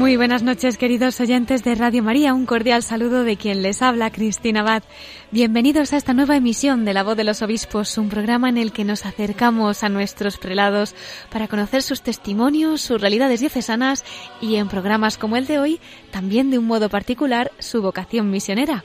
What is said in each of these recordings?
Muy buenas noches, queridos oyentes de Radio María. Un cordial saludo de quien les habla, Cristina Abad. Bienvenidos a esta nueva emisión de La Voz de los Obispos, un programa en el que nos acercamos a nuestros prelados para conocer sus testimonios, sus realidades diocesanas y en programas como el de hoy, también de un modo particular, su vocación misionera.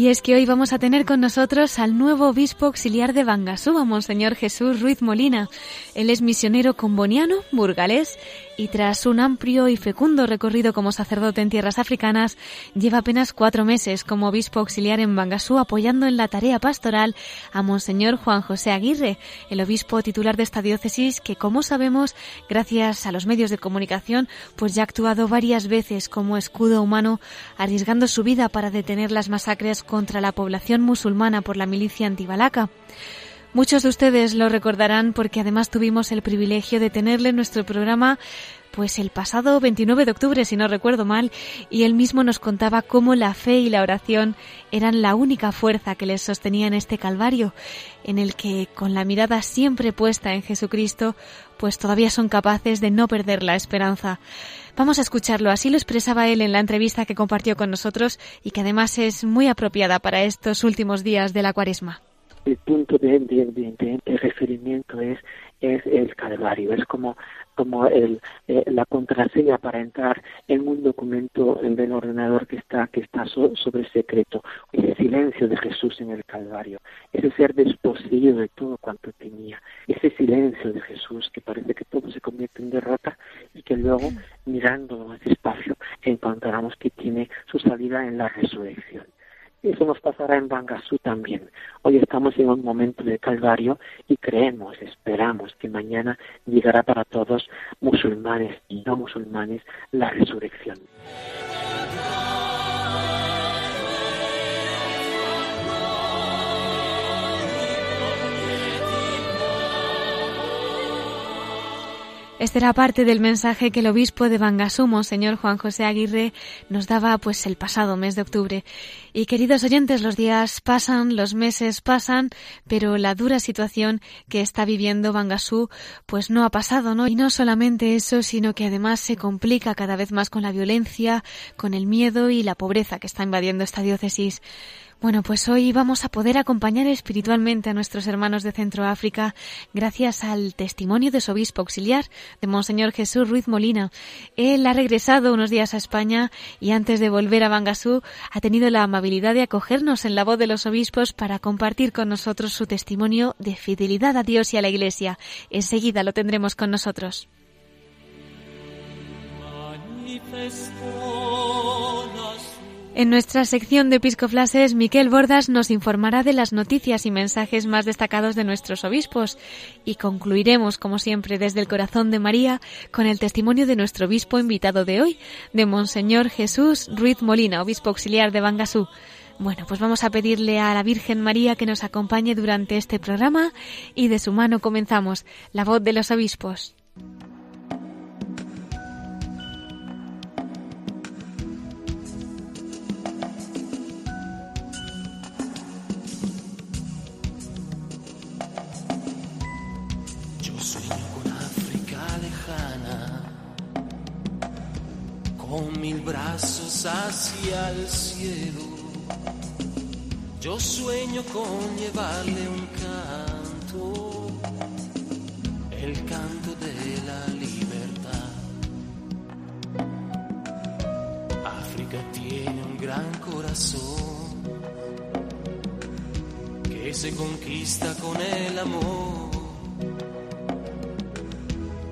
Y es que hoy vamos a tener con nosotros al nuevo obispo auxiliar de Bangasú, Monseñor Jesús Ruiz Molina. Él es misionero comboniano, burgalés, y tras un amplio y fecundo recorrido como sacerdote en tierras africanas, lleva apenas cuatro meses como obispo auxiliar en Bangasú apoyando en la tarea pastoral a Monseñor Juan José Aguirre, el obispo titular de esta diócesis que, como sabemos, gracias a los medios de comunicación, pues ya ha actuado varias veces como escudo humano, arriesgando su vida para detener las masacres contra la población musulmana por la milicia antibalaca. Muchos de ustedes lo recordarán porque además tuvimos el privilegio de tenerle en nuestro programa pues el pasado 29 de octubre, si no recuerdo mal, y él mismo nos contaba cómo la fe y la oración eran la única fuerza que les sostenía en este calvario, en el que, con la mirada siempre puesta en Jesucristo, pues todavía son capaces de no perder la esperanza. Vamos a escucharlo, así lo expresaba él en la entrevista que compartió con nosotros y que además es muy apropiada para estos últimos días de la cuaresma el punto de, de, referimiento es, es el Calvario, es como, como el, eh, la contraseña para entrar en un documento del ordenador que está, que está sobre secreto, el silencio de Jesús en el Calvario, ese ser desposeído de todo cuanto tenía, ese silencio de Jesús que parece que todo se convierte en derrota y que luego, mirándolo más despacio, encontramos que tiene su salida en la resurrección. Eso nos pasará en Bangasú también. Hoy estamos en un momento de calvario y creemos, esperamos que mañana llegará para todos, musulmanes y no musulmanes, la resurrección. Este era parte del mensaje que el obispo de Bangasumo, señor Juan José Aguirre, nos daba pues el pasado mes de octubre. Y queridos oyentes, los días pasan, los meses pasan, pero la dura situación que está viviendo Bangasú pues no ha pasado, ¿no? Y no solamente eso, sino que además se complica cada vez más con la violencia, con el miedo y la pobreza que está invadiendo esta diócesis. Bueno, pues hoy vamos a poder acompañar espiritualmente a nuestros hermanos de Centroáfrica gracias al testimonio de su obispo auxiliar, de Monseñor Jesús Ruiz Molina. Él ha regresado unos días a España y antes de volver a Bangasú ha tenido la amabilidad de acogernos en la voz de los obispos para compartir con nosotros su testimonio de fidelidad a Dios y a la Iglesia. Enseguida lo tendremos con nosotros. En nuestra sección de Episcoflases, Miquel Bordas nos informará de las noticias y mensajes más destacados de nuestros obispos y concluiremos, como siempre, desde el corazón de María con el testimonio de nuestro obispo invitado de hoy, de Monseñor Jesús Ruiz Molina, obispo auxiliar de Bangasú. Bueno, pues vamos a pedirle a la Virgen María que nos acompañe durante este programa y de su mano comenzamos, la voz de los obispos. Mil brazos hacia el cielo. Yo sueño con llevarle un canto, el canto de la libertad. África tiene un gran corazón que se conquista con el amor.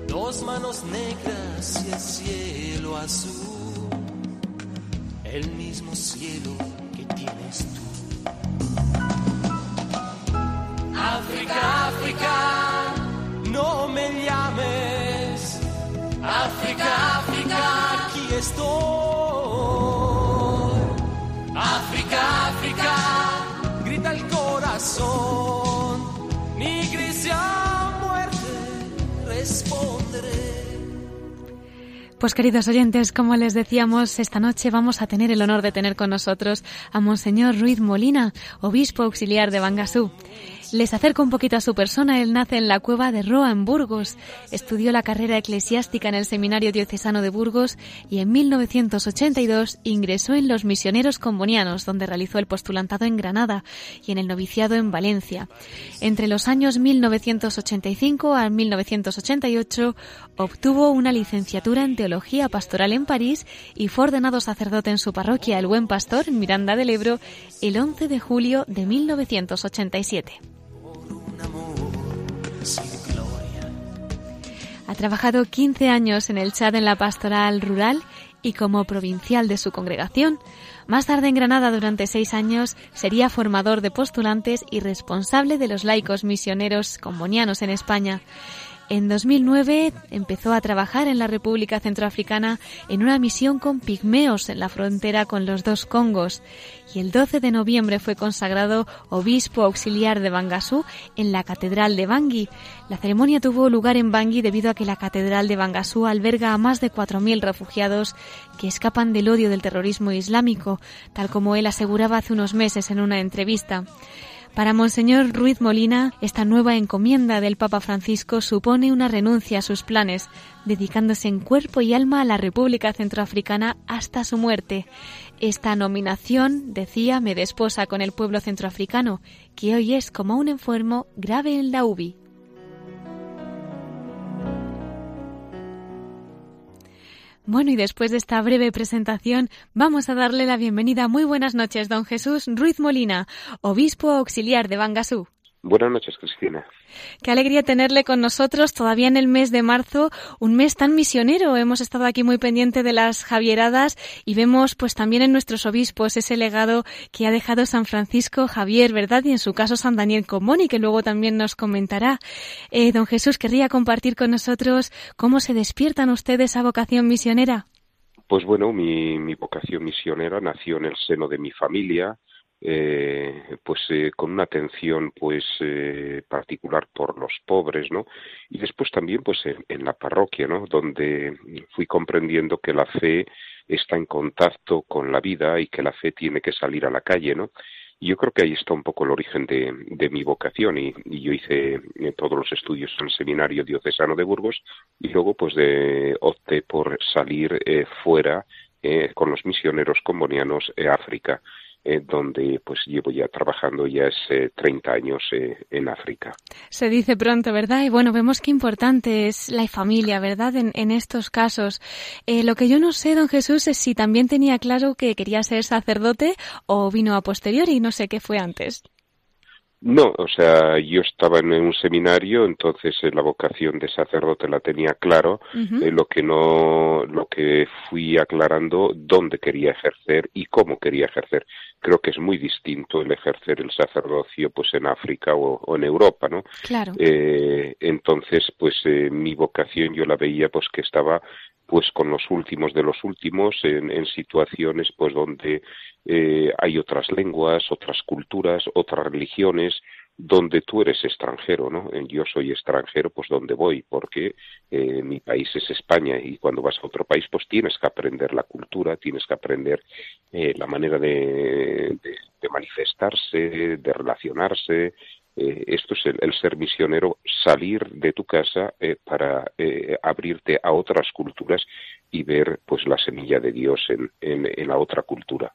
Dos manos negras y el cielo azul el mismo cielo Pues queridos oyentes, como les decíamos, esta noche vamos a tener el honor de tener con nosotros a Monseñor Ruiz Molina, obispo auxiliar de Bangasú. Les acerco un poquito a su persona. Él nace en la cueva de Roa, en Burgos. Estudió la carrera eclesiástica en el Seminario Diocesano de Burgos y en 1982 ingresó en los Misioneros Combonianos, donde realizó el postulantado en Granada y en el noviciado en Valencia. Entre los años 1985 a 1988 obtuvo una licenciatura en Teología Pastoral en París y fue ordenado sacerdote en su parroquia El Buen Pastor, en Miranda del Ebro, el 11 de julio de 1987. Ha trabajado 15 años en el Chad en la pastoral rural y como provincial de su congregación. Más tarde en Granada durante seis años sería formador de postulantes y responsable de los laicos misioneros combonianos en España. En 2009 empezó a trabajar en la República Centroafricana en una misión con pigmeos en la frontera con los dos Congos y el 12 de noviembre fue consagrado obispo auxiliar de Bangasú en la Catedral de Bangui. La ceremonia tuvo lugar en Bangui debido a que la Catedral de Bangasú alberga a más de 4.000 refugiados que escapan del odio del terrorismo islámico, tal como él aseguraba hace unos meses en una entrevista. Para Monseñor Ruiz Molina, esta nueva encomienda del Papa Francisco supone una renuncia a sus planes, dedicándose en cuerpo y alma a la República Centroafricana hasta su muerte. Esta nominación, decía, me desposa con el pueblo centroafricano, que hoy es como un enfermo grave en la UBI. Bueno, y después de esta breve presentación, vamos a darle la bienvenida. Muy buenas noches, don Jesús Ruiz Molina, obispo auxiliar de Bangasú. Buenas noches, Cristina. Qué alegría tenerle con nosotros todavía en el mes de marzo, un mes tan misionero. Hemos estado aquí muy pendiente de las Javieradas y vemos pues también en nuestros obispos ese legado que ha dejado San Francisco Javier, ¿verdad? Y en su caso San Daniel Comoni, que luego también nos comentará. Eh, don Jesús, querría compartir con nosotros cómo se despiertan ustedes esa vocación misionera. Pues bueno, mi, mi vocación misionera nació en el seno de mi familia, eh, pues eh, con una atención pues eh, particular por los pobres no y después también pues en, la parroquia no donde fui comprendiendo que la fe está en contacto con la vida y que la fe tiene que salir a la calle no y yo creo que ahí está un poco el origen de, de mi vocación y, yo hice eh, todos los estudios en el seminario diocesano de Burgos y luego pues de, opté por salir eh, fuera con los misioneros combonianos a África eh, donde pues llevo ya trabajando ya es eh, 30 años eh, en África. Se dice pronto, ¿verdad? Y bueno, vemos qué importante es la familia, ¿verdad? En, en estos casos. Eh, lo que yo no sé, don Jesús, es si también tenía claro que quería ser sacerdote o vino a posteriori, no sé qué fue antes. No, o sea, yo estaba en un seminario, entonces eh, la vocación de sacerdote la tenía claro, uh -huh. eh, lo que no, lo que fui aclarando dónde quería ejercer y cómo quería ejercer. Creo que es muy distinto el ejercer el sacerdocio, pues en África o, o en Europa, ¿no? Claro. Eh, entonces, pues eh, mi vocación yo la veía, pues que estaba pues con los últimos de los últimos en, en situaciones pues donde eh, hay otras lenguas, otras culturas, otras religiones, donde tú eres extranjero, ¿no? Yo soy extranjero, pues donde voy, porque eh, mi país es España y cuando vas a otro país, pues tienes que aprender la cultura, tienes que aprender eh, la manera de, manifestarse, de relacionarse. Eh, esto es el, el, ser misionero, salir de tu casa eh, para eh, abrirte a otras culturas y ver, pues, la semilla de Dios en, en, en la otra cultura.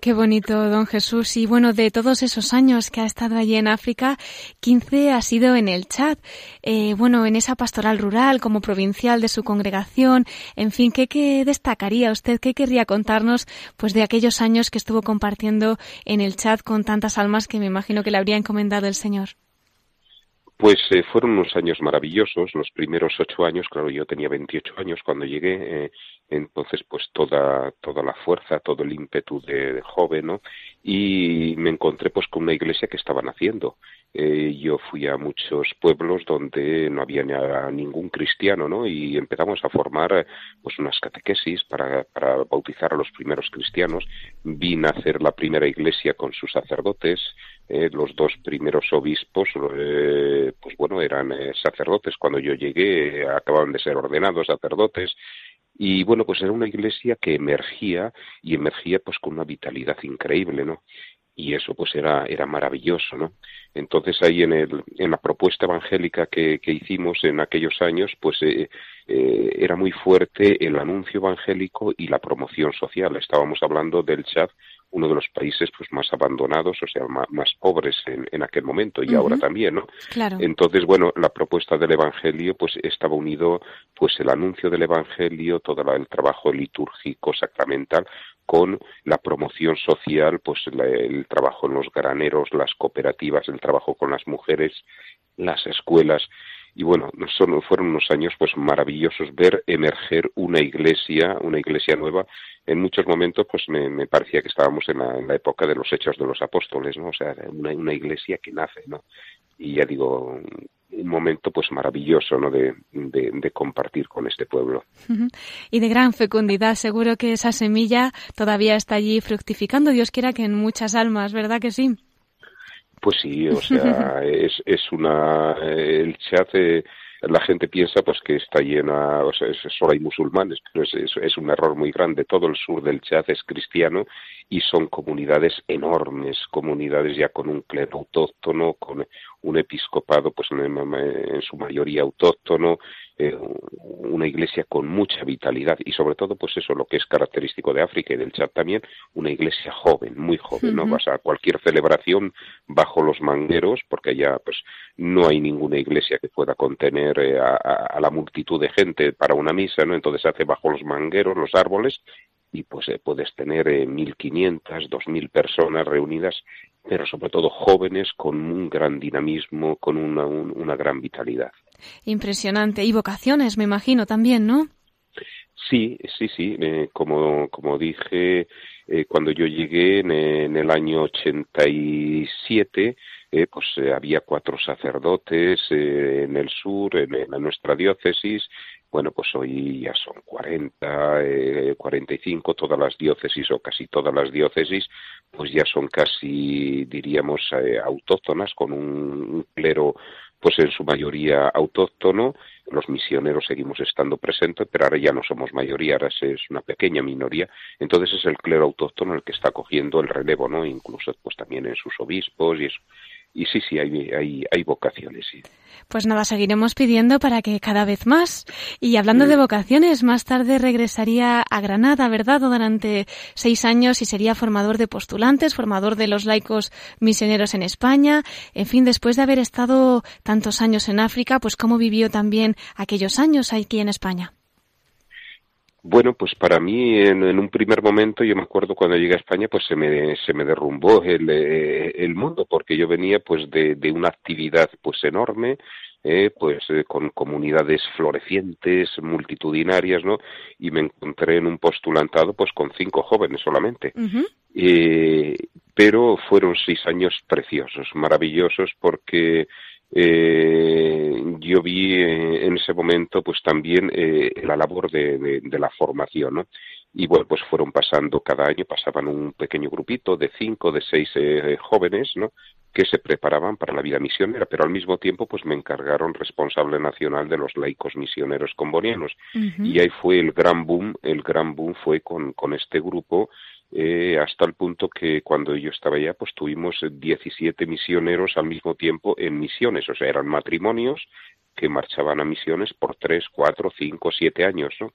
Qué bonito, don Jesús. Y bueno, de todos esos años que ha estado allí en África, 15 ha sido en el Chad. Eh, bueno, en esa pastoral rural, como provincial de su congregación. En fin, ¿qué, ¿qué, destacaría usted? ¿Qué querría contarnos pues de aquellos años que estuvo compartiendo en el Chad con tantas almas que me imagino que le habría encomendado el Señor? Pues eh, fueron unos años maravillosos, los primeros ocho años, claro, yo tenía 28 años cuando llegué, eh, entonces pues toda toda la fuerza todo el ímpetu de, joven no y me encontré pues con una iglesia que estaban haciendo eh, yo fui a muchos pueblos donde no había ningún cristiano no y empezamos a formar pues unas catequesis para, para bautizar a los primeros cristianos. Vi nacer la primera iglesia con sus sacerdotes. Eh, los dos primeros obispos, eh, pues bueno, eran eh, sacerdotes. Cuando yo llegué, acababan de ser ordenados sacerdotes. Y bueno, pues era una iglesia que emergía y emergía pues con una vitalidad increíble, ¿no? y eso pues era, era maravilloso, ¿no? Entonces ahí en, el, en la propuesta evangélica que, que hicimos en aquellos años, pues eh, eh, era muy fuerte el anuncio evangélico y la promoción social. Estábamos hablando del Chad, uno de los países pues más abandonados, o sea, más, pobres en, en, aquel momento y ahora también, ¿no? Claro. Entonces, bueno, la propuesta del Evangelio pues estaba unido pues el anuncio del Evangelio, todo el trabajo litúrgico, sacramental, con la promoción social, pues el trabajo en los graneros, las cooperativas, el trabajo con las mujeres, las escuelas. Y bueno, son, fueron unos años pues maravillosos ver emerger una iglesia, una iglesia nueva. En muchos momentos pues me, parecía que estábamos en la, época de los hechos de los apóstoles, ¿no? O sea, una, iglesia que nace, ¿no? Y ya digo, un momento pues maravilloso ¿no? de, compartir con este pueblo. Y de gran fecundidad, seguro que esa semilla todavía está allí fructificando, Dios quiera que en muchas almas, ¿verdad que sí? Pues sí, o sea, es, es una... El Chad, la gente piensa pues que está llena, o sea, solo hay musulmanes, pero es, es, es, un error muy grande. Todo el sur del Chad es cristiano y son comunidades enormes, comunidades ya con un clero autóctono, con un episcopado pues en, su mayoría autóctono, eh, una iglesia con mucha vitalidad y sobre todo pues eso lo que es característico de África y del Chad también, una iglesia joven, muy joven, ¿no? Vas a cualquier celebración bajo los mangueros porque allá pues no hay ninguna iglesia que pueda contener eh, a, la multitud de gente para una misa, ¿no? Entonces se hace bajo los mangueros, los árboles y pues eh, puedes tener eh, 1.500, 2.000 personas reunidas, pero sobre todo jóvenes con un gran dinamismo, con una, una gran vitalidad. Impresionante. Y vocaciones, me imagino, también, ¿no? Sí, sí, sí. Eh, como, como dije, eh, cuando yo llegué en, en el año 87, eh, pues eh, había cuatro sacerdotes eh, en el sur, en, en, nuestra diócesis. Bueno, pues hoy ya son 40, eh, 45, todas las diócesis o casi todas las diócesis, pues ya son casi, diríamos, eh, autóctonas, con un clero pues en su mayoría autóctono, los misioneros seguimos estando presentes, pero ahora ya no somos mayoría, ahora es una pequeña minoría, entonces es el clero autóctono el que está cogiendo el relevo, ¿no? Incluso pues también en sus obispos y eso y sí, sí, hay, hay, hay vocaciones, sí. Pues nada, seguiremos pidiendo para que cada vez más. Y hablando de vocaciones, más tarde regresaría a Granada, ¿verdad? Durante seis años y sería formador de postulantes, formador de los laicos misioneros en España. En fin, después de haber estado tantos años en África, pues cómo vivió también aquellos años aquí en España. Bueno, pues para mí en, en, un primer momento, yo me acuerdo cuando llegué a España, pues se me, se me derrumbó el, eh, el mundo, porque yo venía pues de, de una actividad pues enorme, eh, pues eh, con comunidades florecientes, multitudinarias, ¿no? Y me encontré en un postulantado pues con cinco jóvenes solamente. Eh, pero fueron seis años preciosos, maravillosos, porque eh, yo vi eh, en ese momento pues también eh, la labor de, de, de, la formación, ¿no? Y bueno, pues fueron pasando cada año, pasaban un pequeño grupito de cinco, de seis eh, jóvenes, ¿no? Que se preparaban para la vida misionera, pero al mismo tiempo pues me encargaron responsable nacional de los laicos misioneros combonianos. Uh -huh. Y ahí fue el gran boom, el gran boom fue con, con este grupo eh, hasta el punto que cuando yo estaba allá, pues tuvimos 17 misioneros al mismo tiempo en misiones, o sea, eran matrimonios que marchaban a misiones por 3, 4, 5, 7 años, ¿no?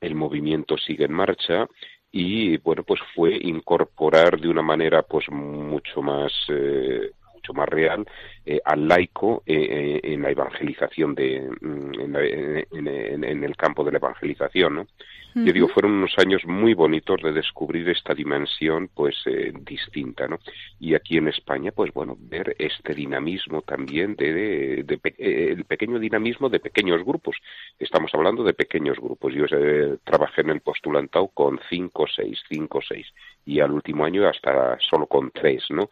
El movimiento sigue en marcha y, bueno, pues fue incorporar de una manera, pues, mucho más, eh, mucho más real eh, al laico eh, en la evangelización de, mm, en, la, en, en, en, el campo de la evangelización, ¿no? Yo digo, fueron unos años muy bonitos de descubrir esta dimensión, pues, eh, distinta, ¿no? Y aquí en España, pues, bueno, ver este dinamismo también de, de, eh, el pequeño dinamismo de pequeños grupos. Estamos hablando de pequeños grupos. Yo eh, trabajé en el postulantado con cinco, seis, cinco, seis, y al último año hasta solo con tres, ¿no?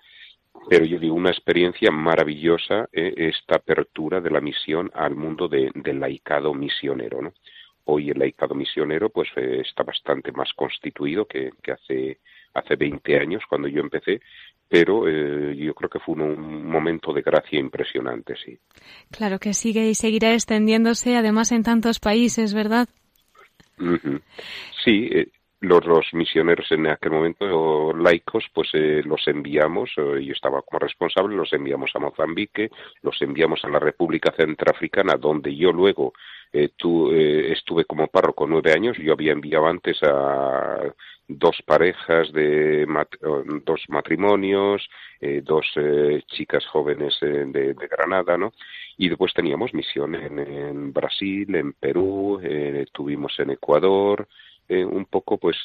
Pero yo digo una experiencia maravillosa eh, esta apertura de la misión al mundo de, del laicado misionero ¿no? hoy el laicado misionero pues eh, está bastante más constituido que, que, hace hace 20 años cuando yo empecé pero eh, yo creo que fue un, un, momento de gracia impresionante sí claro que sigue y seguirá extendiéndose además en tantos países verdad uh -huh. sí eh, los, los, misioneros en aquel momento laicos, pues eh, los enviamos, eh, yo estaba como responsable, los enviamos a Mozambique, los enviamos a la República Centroafricana, donde yo luego eh, tu, estuve como párroco nueve años, yo había enviado antes a dos parejas de dos matrimonios, dos chicas jóvenes de, de, Granada, ¿no? Y después teníamos misión en, en Brasil, en Perú, tuvimos en Ecuador, eh, un poco pues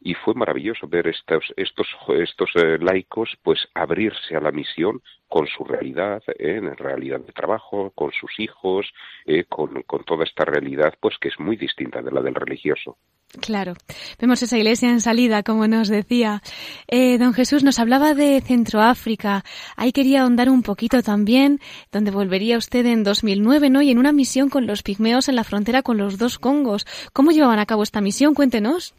y fue maravilloso ver estos estos estos eh, laicos pues abrirse a la misión con su realidad eh, en realidad de trabajo con sus hijos eh, con, con toda esta realidad pues que es muy distinta de la del religioso Claro, vemos esa iglesia en salida, como nos decía. Don Jesús nos hablaba de Centroáfrica. Ahí quería ahondar un poquito también, donde volvería usted en 2009, ¿no? Y en una misión con los pigmeos en la frontera con los dos Congos. ¿Cómo llevaban a cabo esta misión? Cuéntenos.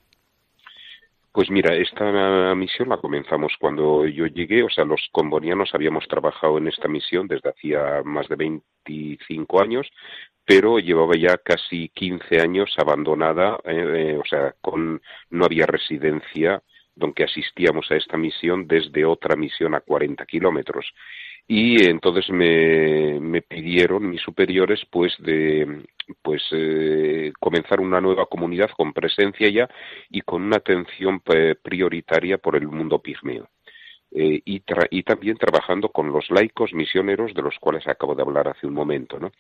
Pues mira, esta misión la comenzamos cuando yo llegué, o sea, los combonianos habíamos trabajado en esta misión desde hacía más de 25 años, pero llevaba ya casi 15 años abandonada, eh, eh, o sea, con, no había residencia, donde asistíamos a esta misión desde otra misión a 40 kilómetros. Y entonces me, me, pidieron mis superiores pues de pues eh, comenzar una nueva comunidad con presencia ya y con una atención prioritaria por el mundo pigmeo. Eh, y, y, también trabajando con los laicos misioneros de los cuales acabo de hablar hace un momento, ¿no?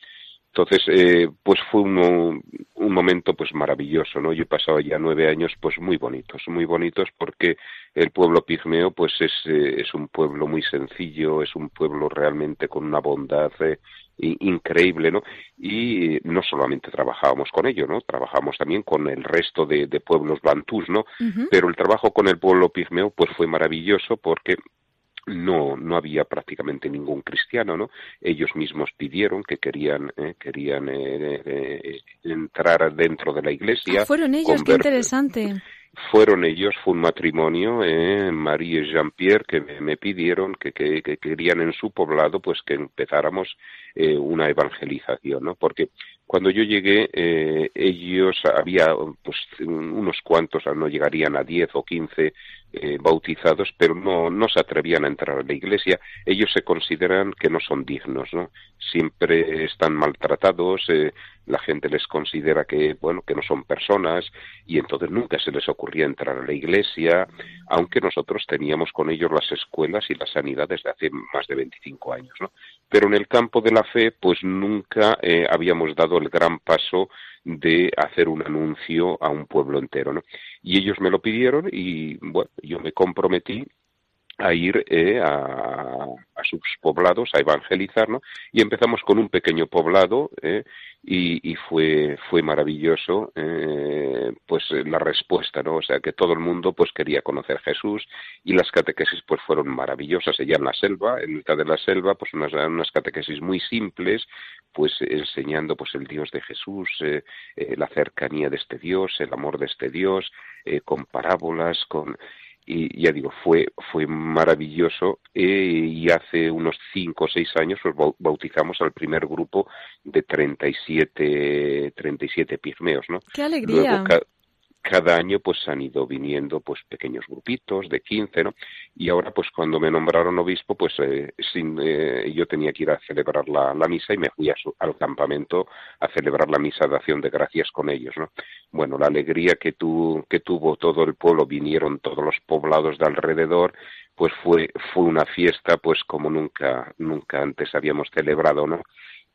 Entonces, eh, pues fue un, un, momento pues maravilloso, ¿no? Yo he pasado ya nueve años pues muy bonitos, muy bonitos porque el pueblo pigmeo pues es, eh, es un pueblo muy sencillo, es un pueblo realmente con una bondad eh, increíble, ¿no? Y no solamente trabajábamos con ello, ¿no? Trabajamos también con el resto de, de pueblos bantús, ¿no? Uh -huh. Pero el trabajo con el pueblo pigmeo pues fue maravilloso porque no no había prácticamente ningún cristiano no ellos mismos pidieron que querían eh, querían eh, eh, entrar dentro de la iglesia ah, fueron ellos qué interesante fueron ellos, fue un matrimonio, eh, María y Jean-Pierre, que me, me pidieron que, que, que, querían en su poblado, pues que empezáramos eh, una evangelización, ¿no? Porque cuando yo llegué, eh, ellos había, pues, unos cuantos, no llegarían a 10 o 15 eh, bautizados, pero no, no se atrevían a entrar a la iglesia. Ellos se consideran que no son dignos, ¿no? Siempre están maltratados, eh, la gente les considera que, bueno, que no son personas, y entonces nunca se les ocurría entrar a la iglesia, aunque nosotros teníamos con ellos las escuelas y la sanidad desde hace más de 25 años, ¿no? Pero en el campo de la fe, pues nunca eh, habíamos dado el gran paso de hacer un anuncio a un pueblo entero, ¿no? Y ellos me lo pidieron y, bueno, yo me comprometí a ir eh, a, a, sus poblados a evangelizar, ¿no? Y empezamos con un pequeño poblado eh, y, y, fue fue maravilloso, eh, pues la respuesta, ¿no? O sea que todo el mundo pues quería conocer Jesús y las catequesis pues fueron maravillosas allá en la selva, en mitad de la selva, pues unas, unas catequesis muy simples, pues enseñando pues el Dios de Jesús, eh, eh, la cercanía de este Dios, el amor de este Dios, eh, con parábolas, con y ya digo, fue, fue maravilloso eh, y hace unos cinco o seis años pues, bautizamos al primer grupo de 37, 37 pigmeos, ¿no? ¡Qué alegría! Luego, cada año pues han ido viniendo pues pequeños grupitos de 15, ¿no? Y ahora pues cuando me nombraron obispo pues eh, sin, eh, yo tenía que ir a celebrar la, la misa y me fui a su, al campamento a celebrar la misa de acción de gracias con ellos, ¿no? Bueno, la alegría que, tu, que tuvo todo el pueblo, vinieron todos los poblados de alrededor, pues fue, fue una fiesta pues como nunca, nunca antes habíamos celebrado, ¿no?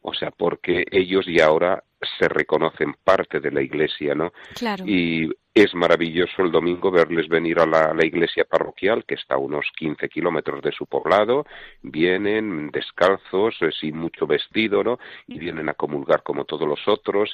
O sea, porque ellos ya ahora se reconocen parte de la iglesia, ¿no? Claro. Y es maravilloso el domingo verles venir a la, iglesia parroquial, que está a unos 15 kilómetros de su poblado, vienen descalzos, eh, sin mucho vestido, ¿no? Y vienen a comulgar como todos los otros,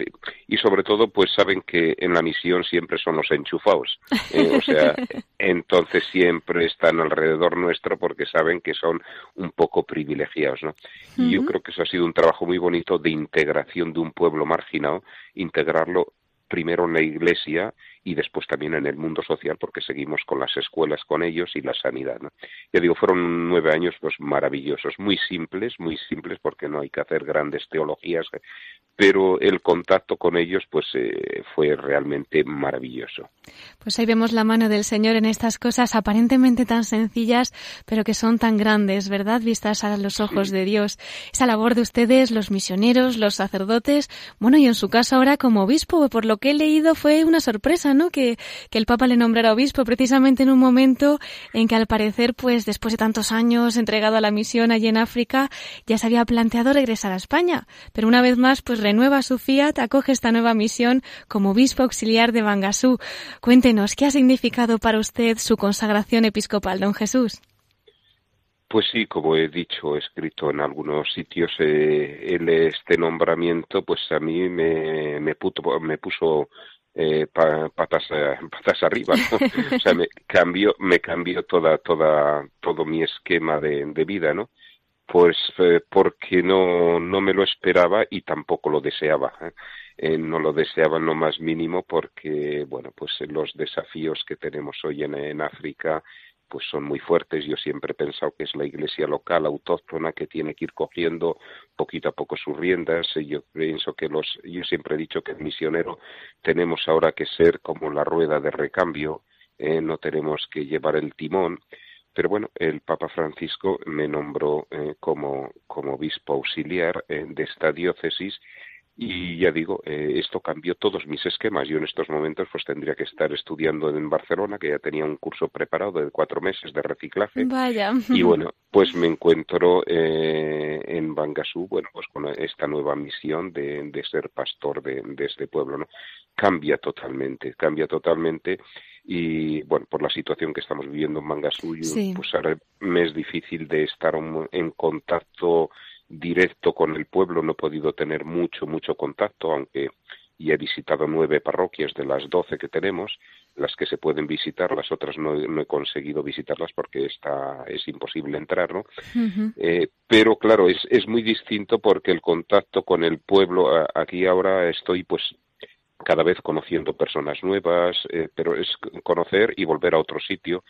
y, sobre todo, pues saben que en la misión siempre son los enchufados, ¿eh? o sea, entonces siempre están alrededor nuestro porque saben que son un poco privilegiados, ¿no? Y yo creo que eso ha sido un trabajo muy bonito de integración de un pueblo marginado, integrarlo primero en la iglesia y después también en el mundo social porque seguimos con las escuelas con ellos y la sanidad. ¿no? Ya digo, fueron nueve años pues maravillosos, muy simples, muy simples porque no hay que hacer grandes teologías, pero el contacto con ellos pues eh, fue realmente maravilloso. Pues ahí vemos la mano del Señor en estas cosas aparentemente tan sencillas, pero que son tan grandes, ¿verdad? Vistas a los ojos de Dios. Esa labor de ustedes, los misioneros, los sacerdotes, bueno, y en su caso ahora como obispo, por lo que he leído fue una sorpresa, ¿no? Que, que el Papa le nombrara obispo precisamente en un momento en que al parecer, pues después de tantos años entregado a la misión allí en África, ya se había planteado regresar a España. Pero una vez más, pues renueva su fiat, acoge esta nueva misión como obispo auxiliar de Bangasú. Cuéntenos, ¿qué ha significado para usted su consagración episcopal, don Jesús? Pues sí, como he dicho, he escrito en algunos sitios, eh, este nombramiento, pues a mí me, me, me puso eh, patas, eh, patas arriba, o sea, me cambió, me cambió toda, toda, todo mi esquema de, de vida, ¿no? Pues eh, porque no, no me lo esperaba y tampoco lo deseaba. ¿eh? Eh, no lo deseaba en lo más mínimo porque, bueno, pues los desafíos que tenemos hoy en, África pues son muy fuertes. Yo siempre he pensado que es la iglesia local, autóctona, que tiene que ir cogiendo poquito a poco sus riendas. Yo pienso que los, yo siempre he dicho que el misionero tenemos ahora que ser como la rueda de recambio, eh, no tenemos que llevar el timón pero bueno, el Papa Francisco me nombró eh, como, como obispo auxiliar eh, de esta diócesis y ya digo, eh, esto cambió todos mis esquemas. Yo en estos momentos pues tendría que estar estudiando en Barcelona, que ya tenía un curso preparado de cuatro meses de reciclaje. Vaya. Y bueno, pues me encuentro en Bangasú, bueno, pues con esta nueva misión de, de ser pastor de, de este pueblo, ¿no? Cambia totalmente, cambia totalmente y bueno, por la situación que estamos viviendo en Mangasú, pues ahora me es difícil de estar en contacto directo con el pueblo, no he podido tener mucho, mucho contacto, aunque ya he visitado nueve parroquias de las doce que tenemos, las que se pueden visitar, las otras no, he conseguido visitarlas porque está, es imposible entrar, ¿no? Eh, pero claro, es, es muy distinto porque el contacto con el pueblo, aquí ahora estoy pues cada vez conociendo personas nuevas, eh, pero es conocer y volver a otro sitio.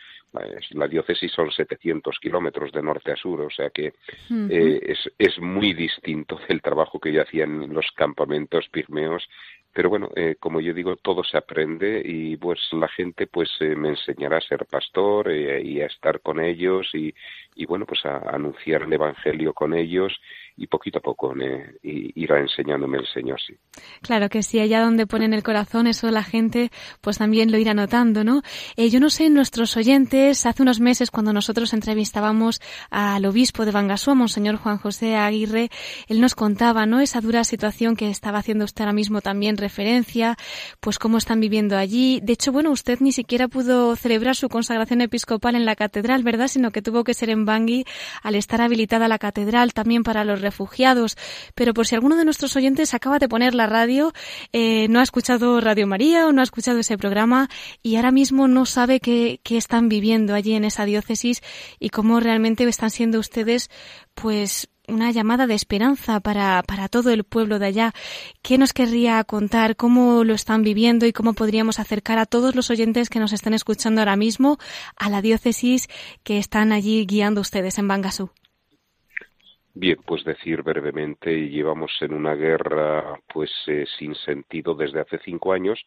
La, diócesis son 700 kilómetros de norte a sur, o sea que eh, es, es muy distinto del trabajo que yo hacía en los campamentos pigmeos pero bueno, eh, como yo digo, todo se aprende y pues la gente pues me enseñará a ser pastor y a estar con ellos y, y bueno, pues a, anunciar el Evangelio con ellos y poquito a poco me irá enseñándome el Señor, sí. Claro que sí, allá donde ponen el corazón, eso la gente pues también lo irá notando, ¿no? Eh, yo no sé, nuestros oyentes, hace unos meses cuando nosotros entrevistábamos al obispo de Bangasú, Monseñor Juan José Aguirre, él nos contaba, ¿no? Esa dura situación que estaba haciendo usted ahora mismo también referencia, pues cómo están viviendo allí. De hecho, bueno, usted ni siquiera pudo celebrar su consagración episcopal en la catedral, ¿verdad? Sino que tuvo que ser en Bangui al estar habilitada la catedral también para los refugiados. Pero por si alguno de nuestros oyentes acaba de poner la radio, eh, no ha escuchado Radio María o no ha escuchado ese programa y ahora mismo no sabe qué, qué están viviendo allí en esa diócesis y cómo realmente están siendo ustedes, pues, una llamada de esperanza para, para todo el pueblo de allá. ¿Qué nos querría contar? ¿Cómo lo están viviendo y cómo podríamos acercar a todos los oyentes que nos están escuchando ahora mismo a la diócesis que están allí guiando ustedes en Bangasú? Bien, pues decir brevemente, llevamos en una guerra pues eh, sin sentido desde hace cinco años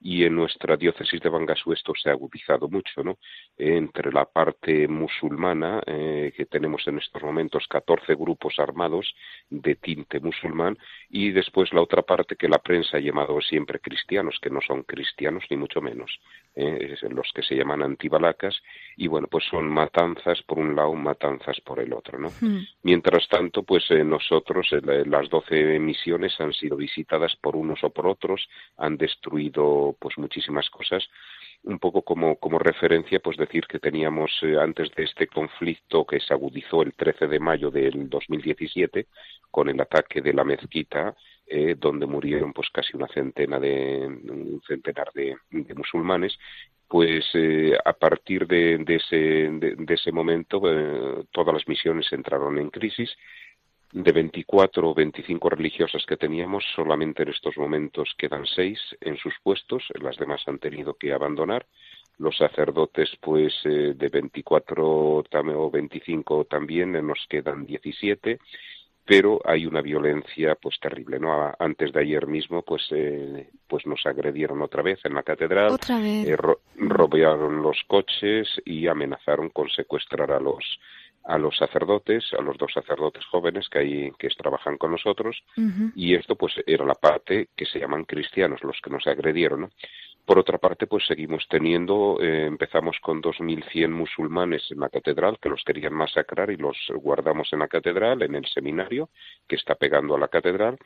y en nuestra diócesis de Bangasú esto se ha agudizado mucho, ¿no? Entre la parte musulmana, eh, que tenemos en estos momentos 14 grupos armados de tinte musulmán, y después la otra parte que la prensa ha llamado siempre cristianos, que no son cristianos ni mucho menos, eh, los que se llaman antibalacas, y bueno, pues son matanzas por un lado, matanzas por el otro, ¿no? Hmm. Mientras tanto, pues eh, nosotros, las 12 misiones han sido visitadas por unos o por otros, han destruido pues muchísimas cosas un poco como, como referencia, pues decir que teníamos eh, antes de este conflicto que se agudizó el 13 de mayo del 2017 con el ataque de la mezquita, eh, donde murieron pues casi una centena de un centenar de, musulmanes, pues eh, a partir de, de ese, de, ese momento todas las misiones entraron en crisis de 24 o 25 religiosas que teníamos, solamente en estos momentos quedan seis en sus puestos, las demás han tenido que abandonar. Los sacerdotes, pues eh, de 24 o 25 también eh, nos quedan 17, pero hay una violencia pues terrible, ¿no? Antes de ayer mismo, pues eh, pues nos agredieron otra vez en la catedral, ¿Otra vez? robaron los coches y amenazaron con secuestrar a los a los sacerdotes, a los dos sacerdotes jóvenes que hay que trabajan con nosotros, y esto pues era la parte que se llaman cristianos, los que nos agredieron. Por otra parte, pues seguimos teniendo, eh, empezamos con 2.100 musulmanes en la catedral que los querían masacrar y los guardamos en la catedral, en el seminario que está pegando a la catedral,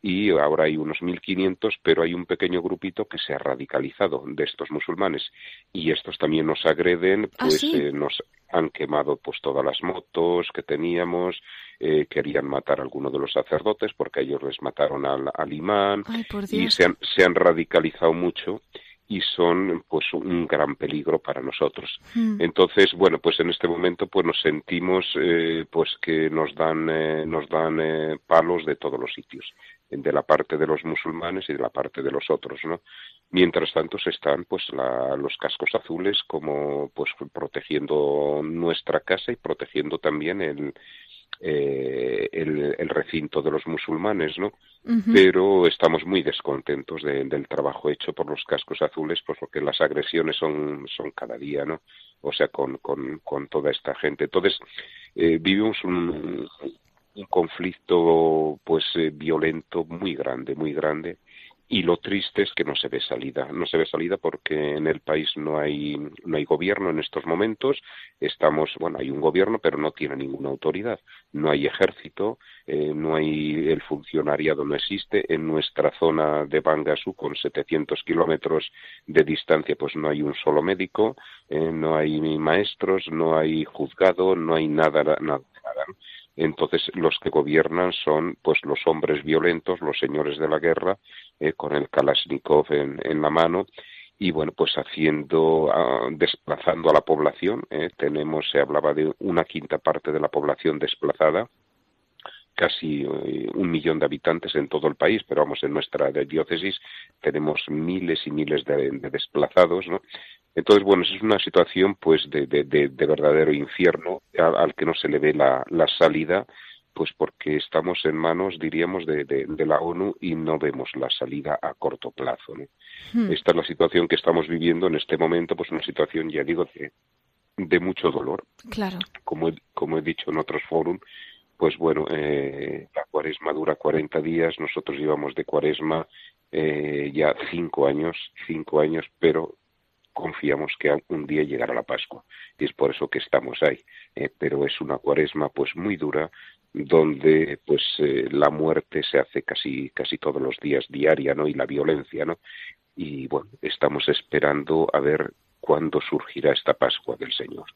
y ahora hay unos 1.500, pero hay un pequeño grupito que se ha radicalizado de estos musulmanes. Y estos también nos agreden, ¿Ah, pues eh, nos han quemado pues todas las motos que teníamos, eh, querían matar a alguno de los sacerdotes porque ellos les mataron al, al imán. Y se han, se han radicalizado mucho y son pues un gran peligro para nosotros. Hmm. Entonces, bueno, pues en este momento pues nos sentimos eh, pues que nos dan eh, nos dan eh, palos de todos los sitios, de la parte de los musulmanes y de la parte de los otros, ¿no? Mientras tanto se están pues la, los cascos azules como pues protegiendo nuestra casa y protegiendo también el eh, el, recinto de los musulmanes, ¿no? Pero estamos muy descontentos del trabajo hecho por los cascos azules, pues porque las agresiones son, son cada día, ¿no? O sea, con, con, con toda esta gente. Entonces, eh, vivimos un, un conflicto, pues, eh, violento muy grande, muy grande, y lo triste es que no se ve salida. No se ve salida porque en el país no hay, no hay gobierno en estos momentos. Estamos, bueno, hay un gobierno, pero no tiene ninguna autoridad. No hay ejército, eh, no hay el funcionariado, no existe. En nuestra zona de Bangasú, con 700 kilómetros de distancia, pues no hay un solo médico, eh, no hay maestros, no hay juzgado, no hay nada, nada, nada. Entonces los que gobiernan son pues los hombres violentos, los señores de la guerra, eh, con el Kalashnikov en, en, la mano y bueno pues haciendo uh, desplazando a la población. Eh, tenemos se hablaba de una quinta parte de la población desplazada casi eh, un millón de habitantes en todo el país, pero vamos, en nuestra diócesis tenemos miles y miles de desplazados, ¿no? Entonces, bueno, es una situación pues de, de, de, verdadero infierno al, al, que no se le ve la, la, salida, pues porque estamos en manos, diríamos, de, la ONU y no vemos la salida a corto plazo. ¿no? Hmm. Esta es la situación que estamos viviendo en este momento, pues una situación, ya digo, de, de mucho dolor. Claro. Como, como he dicho en otros foros, pues bueno, eh, la cuaresma dura 40 días, nosotros llevamos de cuaresma eh, ya cinco años, cinco años, pero confiamos que un día llegará la Pascua y es por eso que estamos ahí. Eh, pero es una cuaresma pues muy dura donde pues eh, la muerte se hace casi casi todos los días diaria, ¿no? Y la violencia, ¿no? Y bueno, estamos esperando a ver cuándo surgirá esta Pascua del Señor.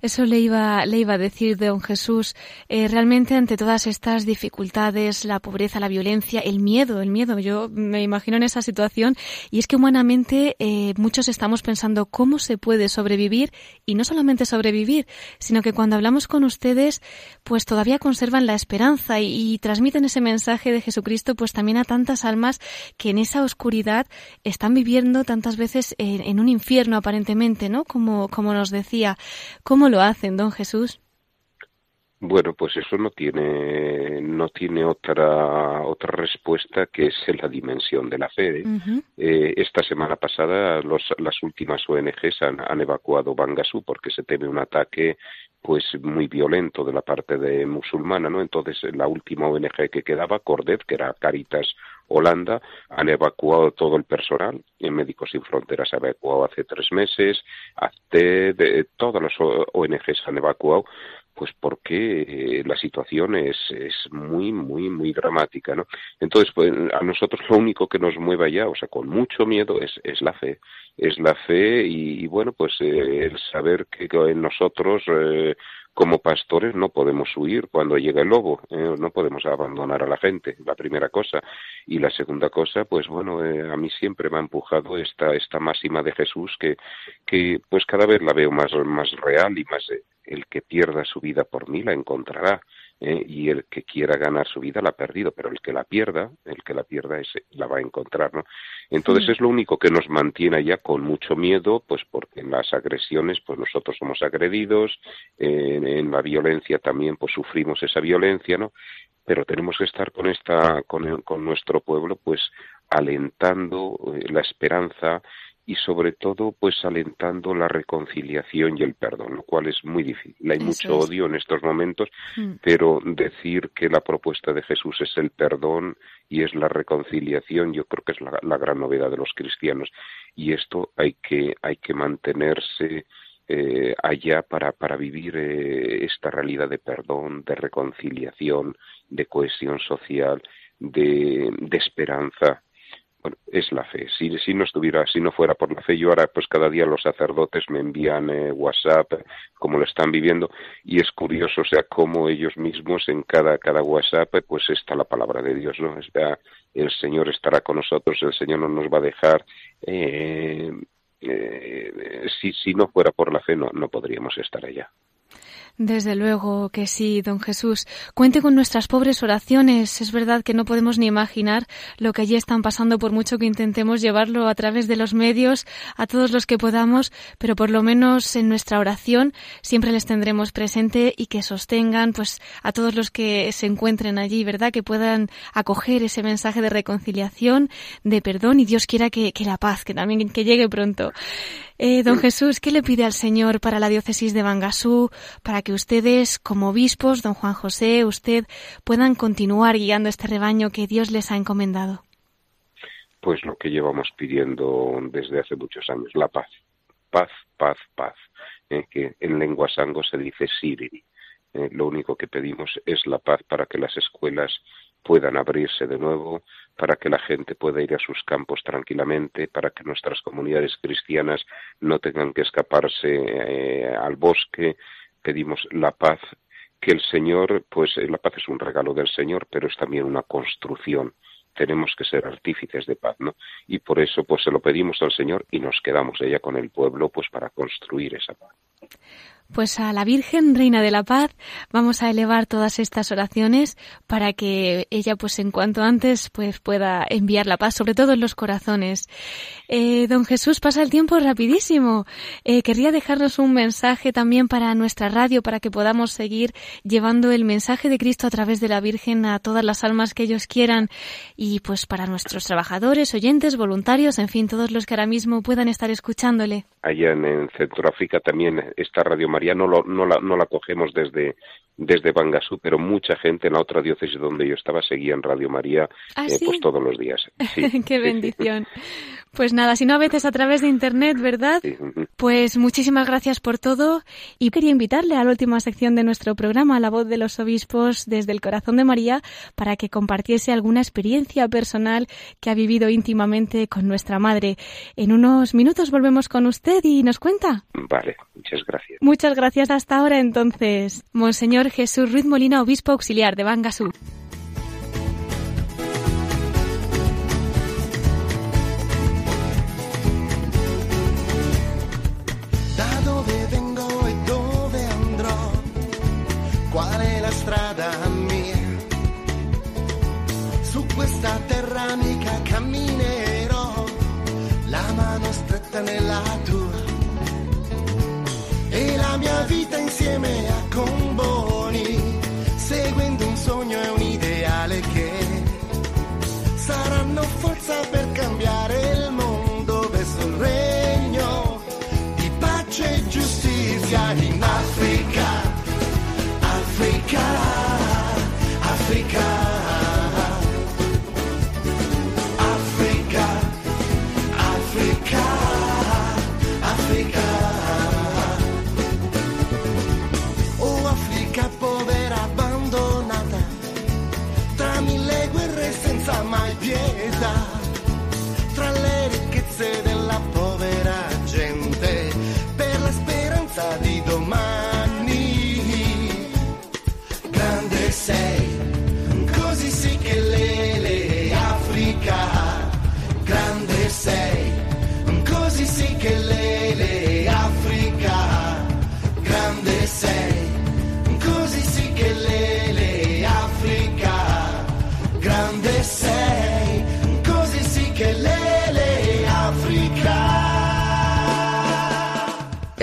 Eso le iba, le iba a decir don Jesús. Eh, realmente ante todas estas dificultades, la pobreza, la violencia, el miedo, el miedo, yo me imagino en esa situación y es que humanamente eh, muchos estamos pensando cómo se puede sobrevivir y no solamente sobrevivir, sino que cuando hablamos con ustedes, pues todavía conservan la esperanza y, transmiten ese mensaje de Jesucristo, pues también a tantas almas que en esa oscuridad están viviendo tantas veces en un infierno aparentemente, ¿no? Como, como nos decía. ¿Cómo lo hacen, don Jesús? Bueno, pues eso no tiene no tiene otra otra respuesta que es la dimensión de la fe. ¿eh? Uh -huh. eh, esta semana pasada los, las últimas ONGs han, han evacuado Bangasú porque se teme un ataque pues muy violento de la parte de musulmana, ¿no? Entonces la última ONG que quedaba, Cordet, que era Caritas Holanda, han evacuado todo el personal, en Médicos Sin Fronteras ha evacuado hace tres meses, de, todas las ONGs han evacuado pues porque eh, la situación es, es muy, muy, muy dramática, ¿no? Entonces, pues a nosotros lo único que nos mueva ya, o sea, con mucho miedo, es, es la fe. Es la fe y, bueno, pues eh, el saber que en nosotros eh, como pastores no podemos huir cuando llega el lobo, ¿eh? no podemos abandonar a la gente, la primera cosa. Y la segunda cosa, pues bueno, eh, a mí siempre me ha empujado esta, esta máxima de Jesús que, que pues cada vez la veo más, más real y más eh, el que pierda su vida por mí la encontrará. ¿Eh? y el que quiera ganar su vida la ha perdido, pero el que la pierda, el que la pierda ese la va a encontrar, ¿no? Entonces es lo único que nos mantiene ya con mucho miedo, pues porque en las agresiones, pues nosotros somos agredidos, en, la violencia también, pues sufrimos esa violencia, ¿no? Pero tenemos que estar con esta, con, con nuestro pueblo, pues alentando eh, la esperanza y sobre todo pues alentando la reconciliación y el perdón, lo cual es muy difícil. Hay mucho odio en estos momentos, mm. pero decir que la propuesta de Jesús es el perdón y es la reconciliación, yo creo que es la, gran novedad de los cristianos y esto hay que hay que mantenerse eh, allá para, para vivir eh, esta realidad de perdón, de reconciliación, de cohesión social, de, de esperanza bueno, es la fe. Si, si no estuviera, si no fuera por la fe, yo ahora pues cada día los sacerdotes me envían eh, WhatsApp, como lo están viviendo, y es curioso, o sea, cómo ellos mismos en cada, cada WhatsApp pues está la palabra de Dios, ¿no? Está, el Señor estará con nosotros, el Señor no nos va a dejar. Eh, eh, si, si no fuera por la fe, no, no podríamos estar allá. Desde luego que sí, don Jesús. Cuente con nuestras pobres oraciones. Es verdad que no podemos ni imaginar lo que allí están pasando por mucho que intentemos llevarlo a través de los medios a todos los que podamos, pero por lo menos en nuestra oración siempre les tendremos presente y que sostengan pues a todos los que se encuentren allí, ¿verdad? Que puedan acoger ese mensaje de reconciliación, de perdón y Dios quiera que, que la paz, que también que llegue pronto. Eh, don Jesús, ¿qué le pide al Señor para la diócesis de Bangasú, para que ustedes, como obispos, don Juan José, usted, puedan continuar guiando este rebaño que Dios les ha encomendado? Pues lo que llevamos pidiendo desde hace muchos años, la paz. Paz, paz, paz. Eh, que en lengua sango se dice siriri. Eh, lo único que pedimos es la paz para que las escuelas puedan abrirse de nuevo, para que la gente pueda ir a sus campos tranquilamente, para que nuestras comunidades cristianas no tengan que escaparse eh, al bosque. Pedimos la paz, que el Señor, pues eh, la paz es un regalo del Señor, pero es también una construcción. Tenemos que ser artífices de paz, ¿no? Y por eso, pues se lo pedimos al Señor y nos quedamos ella con el pueblo, pues para construir esa paz. Pues a la Virgen, Reina de la Paz, vamos a elevar todas estas oraciones para que ella, pues en cuanto antes, pues pueda enviar la paz, sobre todo en los corazones. Eh, don Jesús, pasa el tiempo rapidísimo. Eh, querría dejarnos un mensaje también para nuestra radio, para que podamos seguir llevando el mensaje de Cristo a través de la Virgen a todas las almas que ellos quieran y pues para nuestros trabajadores, oyentes, voluntarios, en fin, todos los que ahora mismo puedan estar escuchándole. Allá en, en Centroáfrica también esta radio María no, lo, no, la, no la cogemos desde, desde Bangasú, pero mucha gente en la otra diócesis donde yo estaba seguía en Radio María ¿Ah, eh, pues todos los días. Qué bendición. Pues nada, si no a veces a través de internet, ¿verdad? Pues muchísimas gracias por todo y quería invitarle a la última sección de nuestro programa, La voz de los obispos desde el corazón de María, para que compartiese alguna experiencia personal que ha vivido íntimamente con nuestra madre. En unos minutos volvemos con usted y nos cuenta. Vale, muchas gracias. Muchas gracias hasta ahora entonces. Monseñor Jesús Ruiz Molina, obispo auxiliar de Bangasú. Nella tua e la mia vita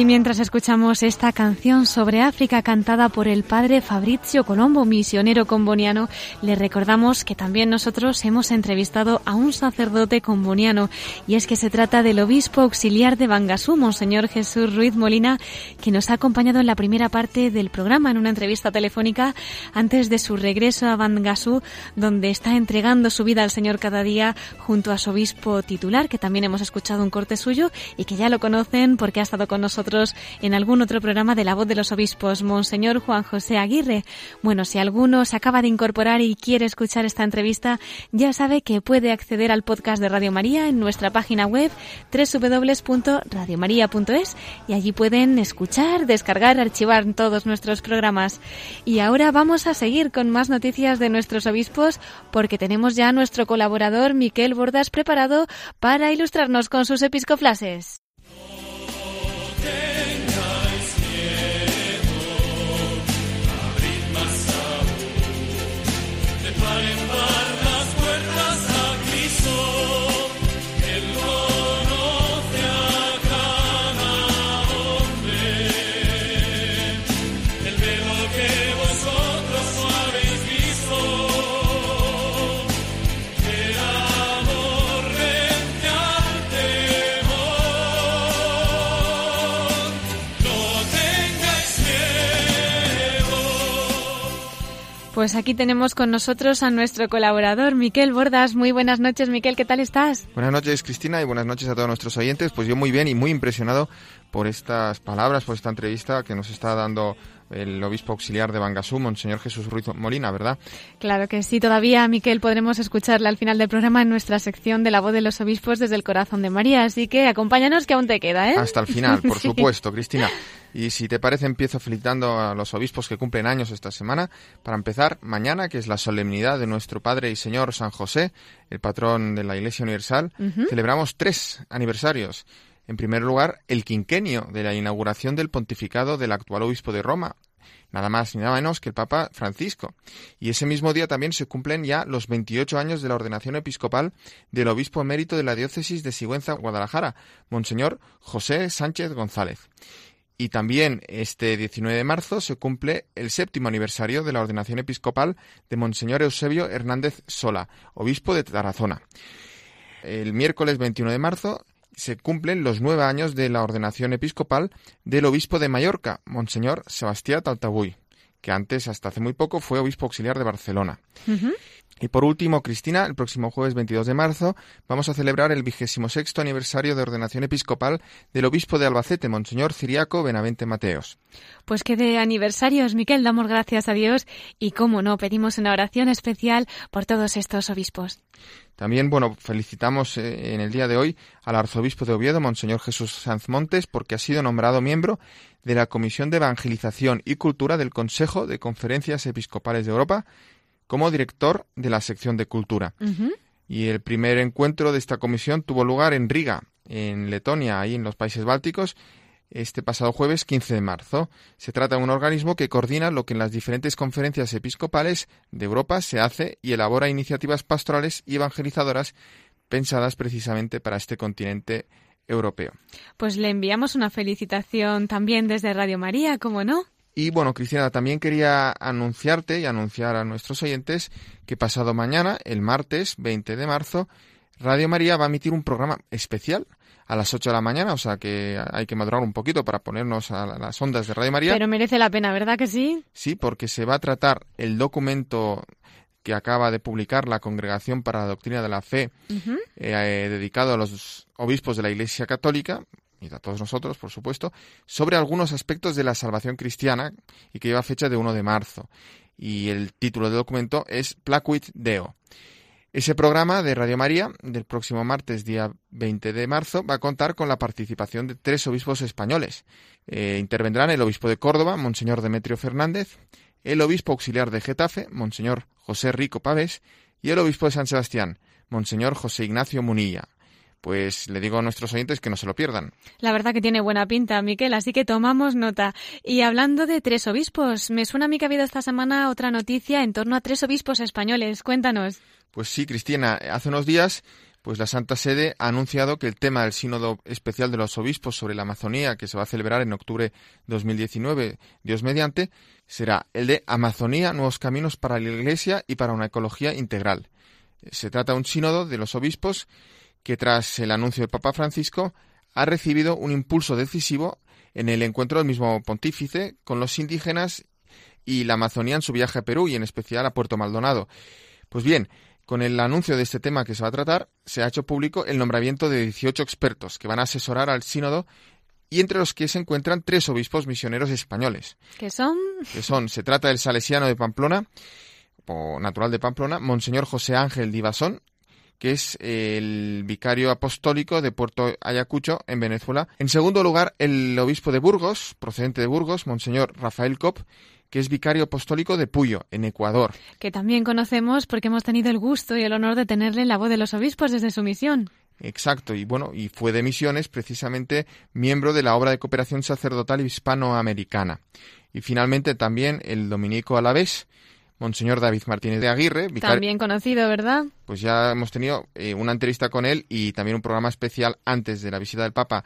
Y mientras escuchamos esta canción sobre África cantada por el padre Fabrizio Colombo, misionero comboniano, le recordamos que también nosotros hemos entrevistado a un sacerdote comboniano. Y es que se trata del obispo auxiliar de Bangasú, Monseñor Jesús Ruiz Molina, que nos ha acompañado en la primera parte del programa en una entrevista telefónica antes de su regreso a Bangasú, donde está entregando su vida al Señor cada día junto a su obispo titular, que también hemos escuchado un corte suyo y que ya lo conocen porque ha estado con nosotros en algún otro programa de La Voz de los Obispos, Monseñor Juan José Aguirre. Bueno, si alguno se acaba de incorporar y quiere escuchar esta entrevista, ya sabe que puede acceder al podcast de Radio María en nuestra página web www.radiomaria.es y allí pueden escuchar, descargar, archivar todos nuestros programas. Y ahora vamos a seguir con más noticias de nuestros obispos porque tenemos ya a nuestro colaborador Miquel Bordas preparado para ilustrarnos con sus episcoflases. Pues aquí tenemos con nosotros a nuestro colaborador, Miquel Bordas. Muy buenas noches, Miquel, ¿qué tal estás? Buenas noches, Cristina, y buenas noches a todos nuestros oyentes. Pues yo muy bien y muy impresionado por estas palabras, por esta entrevista que nos está dando el obispo auxiliar de Bangasú, Monseñor Jesús Ruiz Molina, ¿verdad? Claro que sí, todavía, Miquel, podremos escucharle al final del programa en nuestra sección de la voz de los obispos desde el corazón de María, así que acompáñanos que aún te queda, ¿eh? Hasta el final, por Sí. supuesto, Cristina. Y si te parece, empiezo felicitando a los obispos que cumplen años esta semana. Para empezar, mañana, que es la solemnidad de nuestro Padre y Señor San José, el patrón de la Iglesia Universal, celebramos tres aniversarios. En primer lugar, el quinquenio de la inauguración del pontificado del actual obispo de Roma, nada más ni nada menos que el Papa Francisco. Y ese mismo día también se cumplen ya los 28 años de la ordenación episcopal del obispo emérito de la diócesis de Sigüenza, Guadalajara, Monseñor José Sánchez González. Y también este 19 de marzo se cumple el séptimo aniversario de la ordenación episcopal de Monseñor Eusebio Hernández Sola, obispo de Tarazona. El miércoles 21 de marzo se cumplen los nueve años de la ordenación episcopal del obispo de Mallorca, Monseñor Sebastián Taltabuy, que antes, hasta hace muy poco, fue obispo auxiliar de Barcelona. Y por último, Cristina, el próximo jueves 22 de marzo vamos a celebrar el vigésimo sexto aniversario de ordenación episcopal del obispo de Albacete, Monseñor Ciriaco Benavente Mateos. Pues que de aniversarios, Miquel, damos gracias a Dios y, cómo no, pedimos una oración especial por todos estos obispos. También, bueno, felicitamos eh, en el día de hoy al arzobispo de Oviedo, Monseñor Jesús Sanz Montes, porque ha sido nombrado miembro de la Comisión de Evangelización y Cultura del Consejo de Conferencias Episcopales de Europa como director de la sección de Cultura. Y el primer encuentro de esta comisión tuvo lugar en Riga, en Letonia, ahí en los países bálticos, este pasado jueves 15 de marzo. Se trata de un organismo que coordina lo que en las diferentes conferencias episcopales de Europa se hace y elabora iniciativas pastorales y evangelizadoras pensadas precisamente para este continente europeo. Pues le enviamos una felicitación también desde Radio María, ¿cómo no? Y bueno, Cristina, también quería anunciarte y anunciar a nuestros oyentes que pasado mañana, el martes 20 de marzo, Radio María va a emitir un programa especial a las 8 de la mañana, o sea que hay que madurar un poquito para ponernos a las ondas de Radio María. Pero merece la pena, ¿verdad que sí? Sí, porque se va a tratar el documento que acaba de publicar la Congregación para la Doctrina de la Fe, eh, dedicado a los obispos de la Iglesia Católica, y a todos nosotros, por supuesto, sobre algunos aspectos de la salvación cristiana y que lleva fecha de 1 de marzo. Y el título del documento es Placuit Deo. Ese programa de Radio María del próximo martes, día 20 de marzo, va a contar con la participación de tres obispos españoles. Eh, intervendrán el obispo de Córdoba, Monseñor Demetrio Fernández, el obispo auxiliar de Getafe, Monseñor José Rico Pavés, y el obispo de San Sebastián, Monseñor José Ignacio Munilla pues le digo a nuestros oyentes que no se lo pierdan. La verdad que tiene buena pinta, Miquel, así que tomamos nota. Y hablando de tres obispos, me suena a mí que ha habido esta semana otra noticia en torno a tres obispos españoles. Cuéntanos. Pues sí, Cristina, hace unos días pues la Santa Sede ha anunciado que el tema del Sínodo Especial de los Obispos sobre la Amazonía, que se va a celebrar en octubre de 2019, Dios mediante, será el de Amazonía, nuevos caminos para la Iglesia y para una ecología integral. Se trata de un sínodo de los obispos que tras el anuncio del Papa Francisco ha recibido un impulso decisivo en el encuentro del mismo pontífice con los indígenas y la Amazonía en su viaje a Perú y en especial a Puerto Maldonado. Pues bien, con el anuncio de este tema que se va a tratar, se ha hecho público el nombramiento de 18 expertos que van a asesorar al sínodo y entre los que se encuentran tres obispos misioneros españoles. ¿Qué son? Que son, se trata del salesiano de Pamplona, o natural de Pamplona, Monseñor José Ángel Divasón, que es el vicario apostólico de Puerto Ayacucho, en Venezuela. En segundo lugar, el obispo de Burgos, procedente de Burgos, Monseñor Rafael Cop, que es vicario apostólico de Puyo, en Ecuador. Que también conocemos porque hemos tenido el gusto y el honor de tenerle en la voz de los obispos desde su misión. Exacto, y bueno, y fue de misiones precisamente miembro de la obra de cooperación sacerdotal hispanoamericana. Y finalmente también el dominico Alavés, Monseñor David Martínez de Aguirre. También conocido, ¿verdad? Pues ya hemos tenido eh, una entrevista con él y también un programa especial antes de la visita del Papa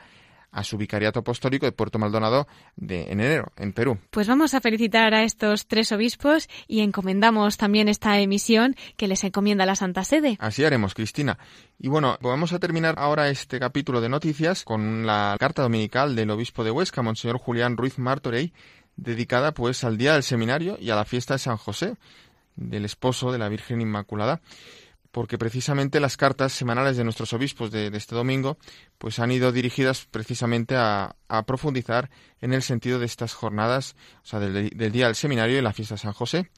a su vicariato apostólico de Puerto Maldonado de, en enero, en Perú. Pues vamos a felicitar a estos tres obispos y encomendamos también esta emisión que les encomienda la Santa Sede. Así haremos, Cristina. Y bueno, vamos a terminar ahora este capítulo de noticias con la carta dominical del obispo de Huesca, Monseñor Julián Ruiz Martorey, dedicada pues al día del seminario y a la fiesta de San José, del esposo de la Virgen Inmaculada, porque precisamente las cartas semanales de nuestros obispos de, este domingo pues han ido dirigidas precisamente a, profundizar en el sentido de estas jornadas, o sea, del, del día del seminario y la fiesta de San José.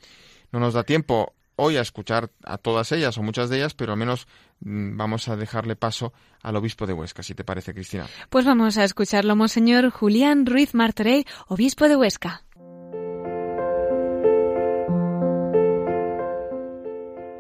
No nos da tiempo hoy a escuchar a todas ellas o muchas de ellas, pero al menos mm, vamos a dejarle paso al obispo de Huesca, si te parece, Cristina. Pues vamos a escucharlo, Monseñor Julián Ruiz Martorey, obispo de Huesca.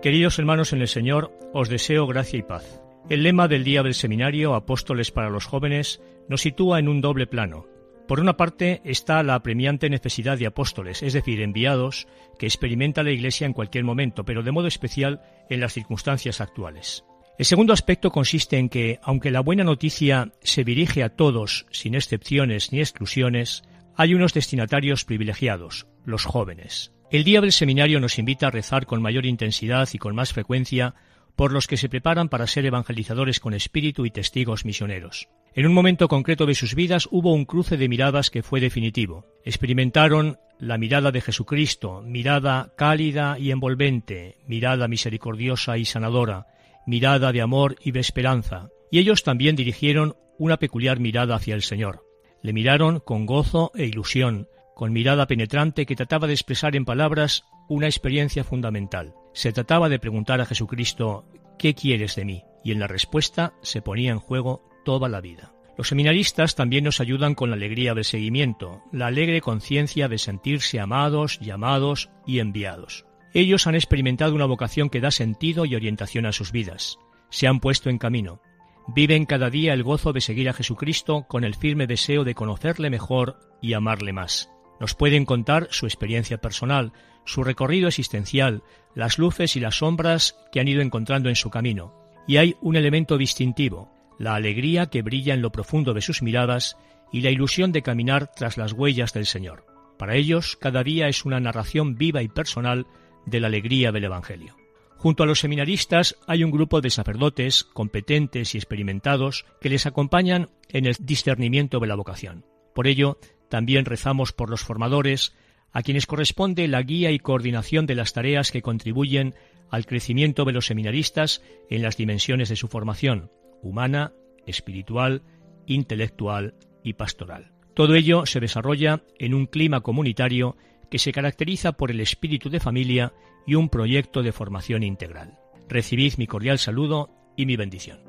Queridos hermanos en el Señor, os deseo gracia y paz. El lema del día del seminario Apóstoles para los jóvenes nos sitúa en un doble plano. Por una parte está la apremiante necesidad de apóstoles, es decir, enviados, que experimenta la Iglesia en cualquier momento, pero de modo especial en las circunstancias actuales. El segundo aspecto consiste en que, aunque la buena noticia se dirige a todos, sin excepciones ni exclusiones, hay unos destinatarios privilegiados, los jóvenes. El día del seminario nos invita a rezar con mayor intensidad y con más frecuencia por los que se preparan para ser evangelizadores con espíritu y testigos misioneros. En un momento concreto de sus vidas hubo un cruce de miradas que fue definitivo. Experimentaron la mirada de Jesucristo, mirada cálida y envolvente, mirada misericordiosa y sanadora, mirada de amor y de esperanza. Y ellos también dirigieron una peculiar mirada hacia el Señor. Le miraron con gozo e ilusión, con mirada penetrante que trataba de expresar en palabras una experiencia fundamental. Se trataba de preguntar a Jesucristo, ¿qué quieres de mí? Y en la respuesta se ponía en juego toda la vida. Los seminaristas también nos ayudan con la alegría del seguimiento, la alegre conciencia de sentirse amados, llamados y enviados. Ellos han experimentado una vocación que da sentido y orientación a sus vidas. Se han puesto en camino. Viven cada día el gozo de seguir a Jesucristo con el firme deseo de conocerle mejor y amarle más. Nos pueden contar su experiencia personal, su recorrido existencial, las luces y las sombras que han ido encontrando en su camino. Y hay un elemento distintivo, la alegría que brilla en lo profundo de sus miradas y la ilusión de caminar tras las huellas del Señor. Para ellos, cada día es una narración viva y personal de la alegría del Evangelio. Junto a los seminaristas hay un grupo de sacerdotes competentes y experimentados que les acompañan en el discernimiento de la vocación. Por ello, también rezamos por los formadores, a quienes corresponde la guía y coordinación de las tareas que contribuyen al crecimiento de los seminaristas en las dimensiones de su formación, humana, espiritual, intelectual y pastoral. Todo ello se desarrolla en un clima comunitario que se caracteriza por el espíritu de familia y un proyecto de formación integral. Recibid mi cordial saludo y mi bendición.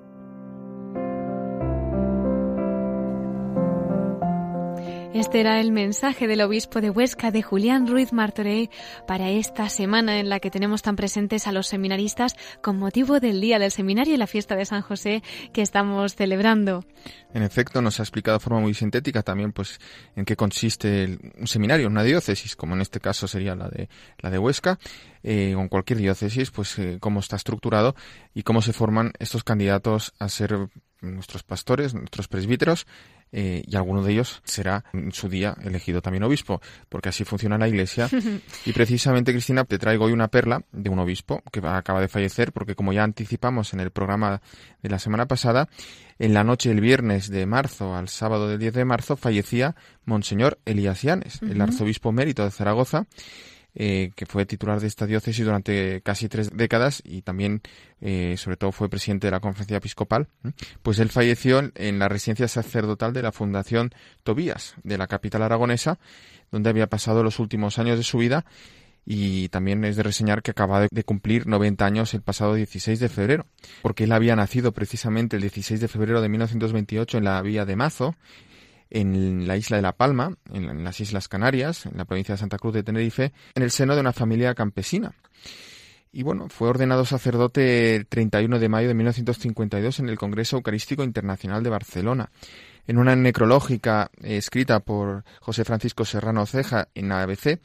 Este era el mensaje del obispo de Huesca, de Julián Ruiz Martorey, para esta semana en la que tenemos tan presentes a los seminaristas con motivo del Día del Seminario y la fiesta de San José que estamos celebrando. En efecto, nos ha explicado de forma muy sintética también pues en qué consiste un seminario, una diócesis, como en este caso sería la de la de Huesca, eh, en cualquier diócesis, pues eh, cómo está estructurado y cómo se forman estos candidatos a ser nuestros pastores, nuestros presbíteros eh, y alguno de ellos será en su día elegido también obispo, porque así funciona la Iglesia. y precisamente, Cristina, te traigo hoy una perla de un obispo que acaba de fallecer, porque como ya anticipamos en el programa de la semana pasada, en la noche del viernes de marzo al sábado del 10 de marzo fallecía Monseñor Elías Llanes, el arzobispo mérito de Zaragoza, eh, que fue titular de esta diócesis durante casi tres décadas y también, eh, sobre todo, fue presidente de la conferencia episcopal, pues él falleció en la residencia sacerdotal de la Fundación Tobías, de la capital aragonesa, donde había pasado los últimos años de su vida y también es de reseñar que acaba de cumplir 90 años el pasado 16 de febrero, porque él había nacido precisamente el 16 de febrero de 1928 en la vía de Mazo en la isla de La Palma, en las Islas Canarias, en la provincia de Santa Cruz de Tenerife, en el seno de una familia campesina. Y bueno, fue ordenado sacerdote el 31 de mayo de 1952 en el Congreso Eucarístico Internacional de Barcelona. En una necrológica eh, escrita por José Francisco Serrano Ceja en ABC,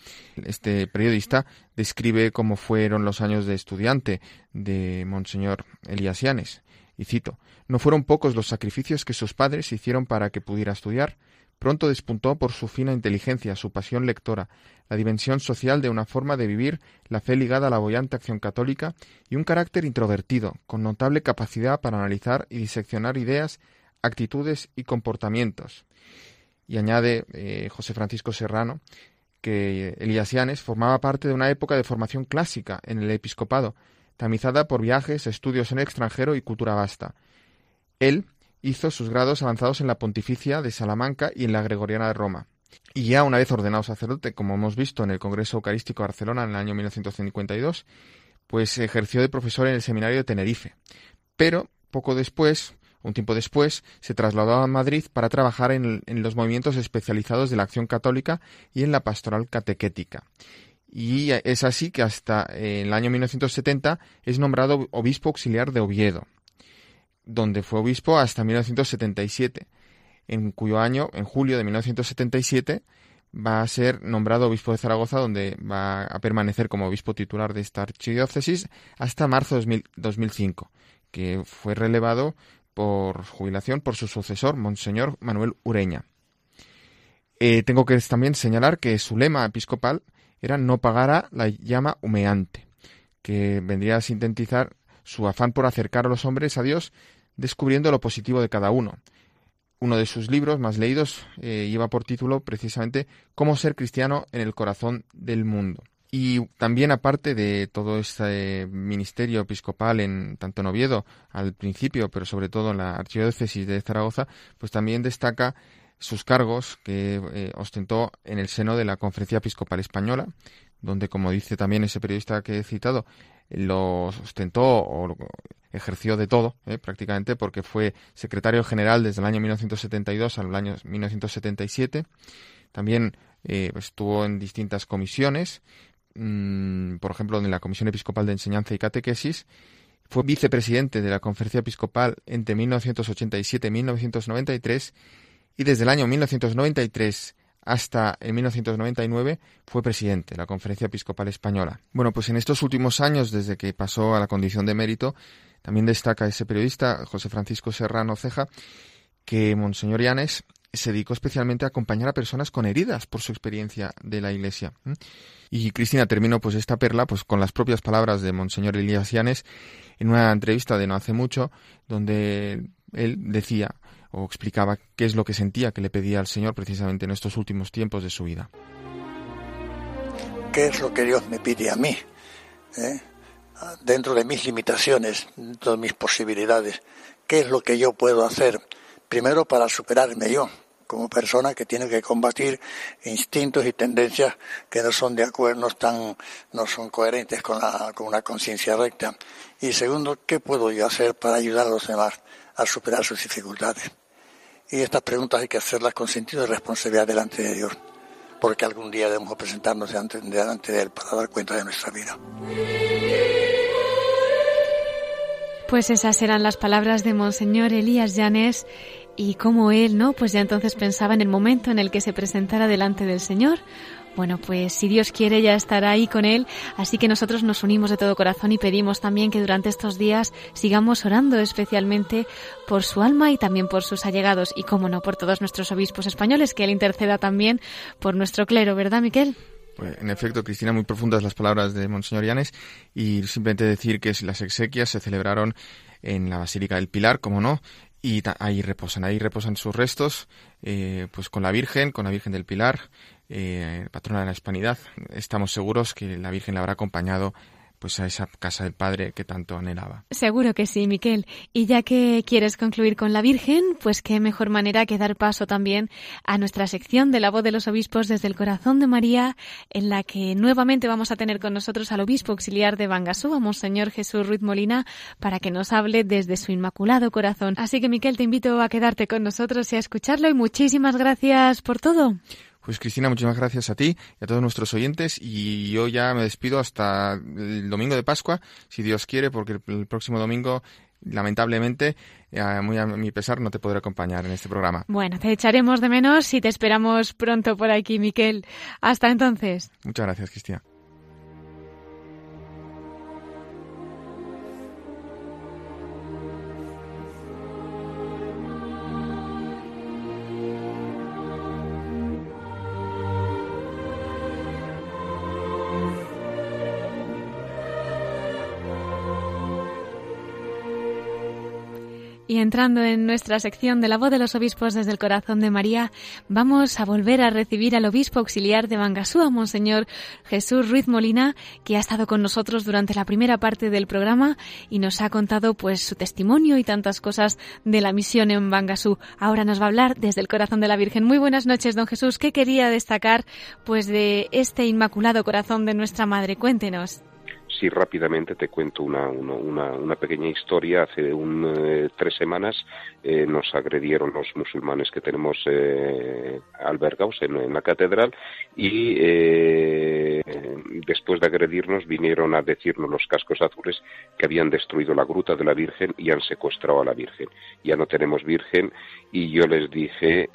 este periodista describe cómo fueron los años de estudiante de Monseñor Elías Yanes. Y cito, no fueron pocos los sacrificios que sus padres hicieron para que pudiera estudiar. Pronto despuntó por su fina inteligencia, su pasión lectora, la dimensión social de una forma de vivir, la fe ligada a la boyante acción católica y un carácter introvertido, con notable capacidad para analizar y diseccionar ideas, actitudes y comportamientos. Y añade eh, José Francisco Serrano que Eliasianes formaba parte de una época de formación clásica en el episcopado, tamizada por viajes, estudios en el extranjero y cultura vasta. Él hizo sus grados avanzados en la Pontificia de Salamanca y en la Gregoriana de Roma. Y ya una vez ordenado sacerdote, como hemos visto en el Congreso Eucarístico de Barcelona en el año 1952, pues ejerció de profesor en el Seminario de Tenerife. Pero poco después, un tiempo después, se trasladó a Madrid para trabajar en, en los movimientos especializados de la acción católica y en la pastoral catequética. Y es así que hasta el año 1970 es nombrado obispo auxiliar de Oviedo, donde fue obispo hasta 1977, en cuyo año, en julio de 1977, va a ser nombrado obispo de Zaragoza, donde va a permanecer como obispo titular de esta archidiócesis hasta marzo de 2005, que fue relevado por jubilación por su sucesor, Monseñor Manuel Ureña. Eh, tengo que también señalar que su lema episcopal era no pagara la llama humeante, que vendría a sintetizar su afán por acercar a los hombres a Dios descubriendo lo positivo de cada uno. Uno de sus libros más leídos eh, lleva por título precisamente Cómo ser cristiano en el corazón del mundo. Y también aparte de todo este ministerio episcopal en tanto en Oviedo al principio, pero sobre todo en la archidiócesis de Zaragoza, pues también destaca sus cargos que eh, ostentó en el seno de la Conferencia Episcopal Española, donde, como dice también ese periodista que he citado, lo ostentó o ejerció de todo, eh, prácticamente, porque fue secretario general desde el año 1972 al año 1977. También eh, estuvo en distintas comisiones, mm, por ejemplo, en la Comisión Episcopal de Enseñanza y Catequesis, Fue vicepresidente de la Conferencia Episcopal entre 1987 y 1993 y desde el año 1993 hasta en 1999 fue presidente de la Conferencia Episcopal Española. Bueno, pues en estos últimos años, desde que pasó a la condición de mérito, también destaca ese periodista, José Francisco Serrano Ceja, que Monseñor Llanes se dedicó especialmente a acompañar a personas con heridas por su experiencia de la Iglesia. Y Cristina terminó pues esta perla pues con las propias palabras de Monseñor Elías Llanes en una entrevista de no hace mucho, donde él decía o explicaba qué es lo que sentía que le pedía al Señor precisamente en estos últimos tiempos de su vida. ¿Qué es lo que Dios me pide a mí? ¿Eh? Dentro de mis limitaciones, dentro de mis posibilidades, ¿qué es lo que yo puedo hacer? Primero para superarme yo, como persona que tiene que combatir instintos y tendencias que no son de acuerdo, no están, no son coherentes con, la, con una conciencia recta. Y segundo, ¿qué puedo yo hacer para ayudar a los demás a superar sus dificultades? Y estas preguntas hay que hacerlas con sentido de responsabilidad delante de Dios, porque algún día debemos presentarnos delante, delante de Él para dar cuenta de nuestra vida. Pues esas eran las palabras de Monseñor Elías Llanes y cómo él, ¿no? Pues ya entonces pensaba en el momento en el que se presentara delante del Señor bueno, pues si Dios quiere ya estará ahí con Él, así que nosotros nos unimos de todo corazón y pedimos también que durante estos días sigamos orando especialmente por su alma y también por sus allegados y, como no, por todos nuestros obispos españoles, que Él interceda también por nuestro clero, ¿verdad, Miquel? Pues, en efecto, Cristina, muy profundas las palabras de Monseñor Llanes y simplemente decir que las exequias se celebraron en la Basílica del Pilar, como no, y ahí reposan, ahí reposan sus restos, eh, pues con la Virgen, con la Virgen del Pilar, eh, patrona de la hispanidad. Estamos seguros que la Virgen la habrá acompañado pues a esa casa del Padre que tanto anhelaba. Seguro que sí, Miquel. Y ya que quieres concluir con la Virgen, pues qué mejor manera que dar paso también a nuestra sección de la voz de los obispos desde el corazón de María, en la que nuevamente vamos a tener con nosotros al obispo auxiliar de Bangasú, a Monseñor Jesús Ruiz Molina, para que nos hable desde su inmaculado corazón. Así que, Miquel, te invito a quedarte con nosotros y a escucharlo y muchísimas gracias por todo. Pues Cristina, muchísimas gracias a ti y a todos nuestros oyentes y yo ya me despido hasta el domingo de Pascua, si Dios quiere, porque el próximo domingo lamentablemente, muy a mi pesar, no te podré acompañar en este programa. Bueno, te echaremos de menos y te esperamos pronto por aquí, Miquel. Hasta entonces. Muchas gracias, Cristina. Entrando en nuestra sección de la voz de los obispos desde el corazón de María, vamos a volver a recibir al obispo auxiliar de Bangasúa, Monseñor Jesús Ruiz Molina, que ha estado con nosotros durante la primera parte del programa y nos ha contado pues su testimonio y tantas cosas de la misión en Bangasú. Ahora nos va a hablar desde el corazón de la Virgen. Muy buenas noches, don Jesús. ¿Qué quería destacar pues de este inmaculado corazón de nuestra Madre? Cuéntenos. Sí, rápidamente te cuento una, una, pequeña historia. Hace un, eh, tres semanas eh, nos agredieron los musulmanes que tenemos eh, albergados en, la catedral y eh, después de agredirnos vinieron a decirnos los cascos azules que habían destruido la gruta de la Virgen y han secuestrado a la Virgen. Ya no tenemos Virgen y yo les dije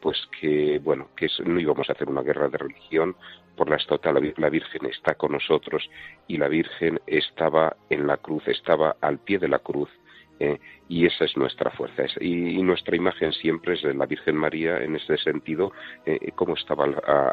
pues que bueno que no íbamos a hacer una guerra de religión por la estota la, Virgen está con nosotros y la Virgen estaba en la cruz, estaba al pie de la cruz eh, y esa es nuestra fuerza. Y, nuestra imagen siempre es de la Virgen María en ese sentido, eh, como estaba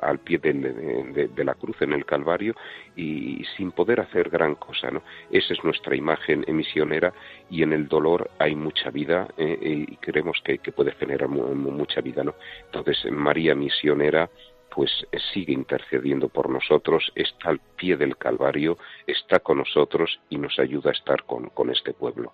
al, pie de, la cruz en el Calvario y, sin poder hacer gran cosa. ¿no? Esa es nuestra imagen misionera y en el dolor hay mucha vida eh, y creemos que, puede generar mucha vida. ¿no? Entonces, María misionera pues eh, sigue intercediendo por nosotros, está al pie del Calvario, está con nosotros y nos ayuda a estar con, con este pueblo.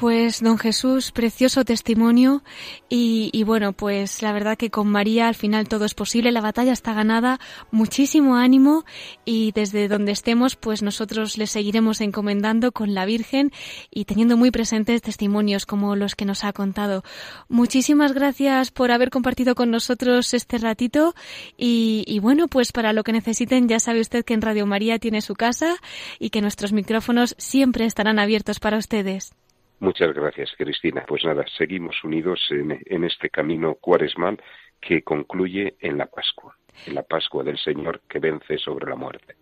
Pues don Jesús, precioso testimonio y, bueno, pues la verdad que con María al final todo es posible, la batalla está ganada, muchísimo ánimo y desde donde estemos pues nosotros le seguiremos encomendando con la Virgen y teniendo muy presentes testimonios como los que nos ha contado. Muchísimas gracias por haber compartido con nosotros este ratito y, y bueno, pues para lo que necesiten ya sabe usted que en Radio María tiene su casa y que nuestros micrófonos siempre estarán abiertos para ustedes. Muchas gracias, Cristina. Pues nada, seguimos unidos en, este camino cuaresmal que concluye en la Pascua, en la Pascua del Señor que vence sobre la muerte.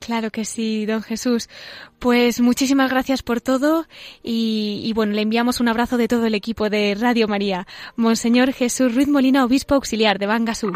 Claro que sí, don Jesús. Pues muchísimas gracias por todo y, y, bueno, le enviamos un abrazo de todo el equipo de Radio María. Monseñor Jesús Ruiz Molina, obispo auxiliar de Bangasú.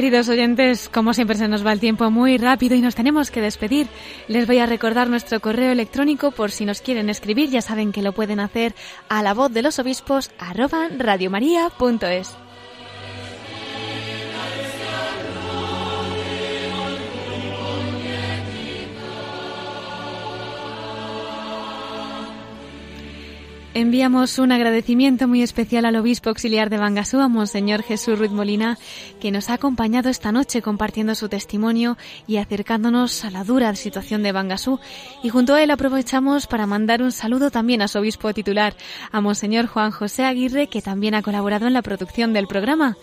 Queridos oyentes, como siempre se nos va el tiempo muy rápido y nos tenemos que despedir. Les voy a recordar nuestro correo electrónico por si nos quieren escribir, ya saben que lo pueden hacer a la voz de los obispos arroba radiomaria.es. Enviamos un agradecimiento muy especial al obispo auxiliar de Bangasú, a Monseñor Jesús Ruiz Molina, que nos ha acompañado esta noche compartiendo su testimonio y acercándonos a la dura situación de Bangasú. Y junto a él aprovechamos para mandar un saludo también a su obispo titular, a Monseñor Juan José Aguirre, que también ha colaborado en la producción del programa.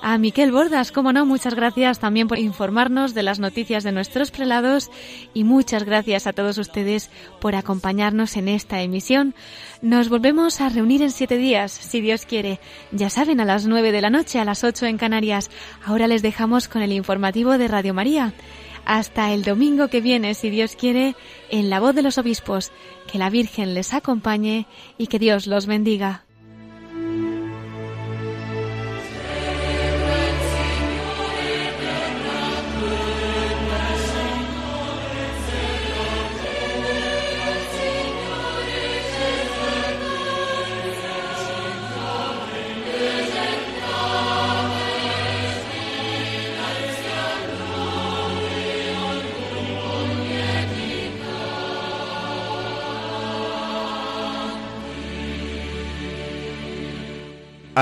A Miquel Bordas, como no, muchas gracias también por informarnos de las noticias de nuestros prelados y muchas gracias a todos ustedes por acompañarnos en esta emisión. Nos volvemos a reunir en siete días, si Dios quiere. Ya saben, a las nueve de la noche, a las ocho en Canarias. Ahora les dejamos con el informativo de Radio María. Hasta el domingo que viene, si Dios quiere, en la voz de los obispos. Que la Virgen les acompañe y que Dios los bendiga.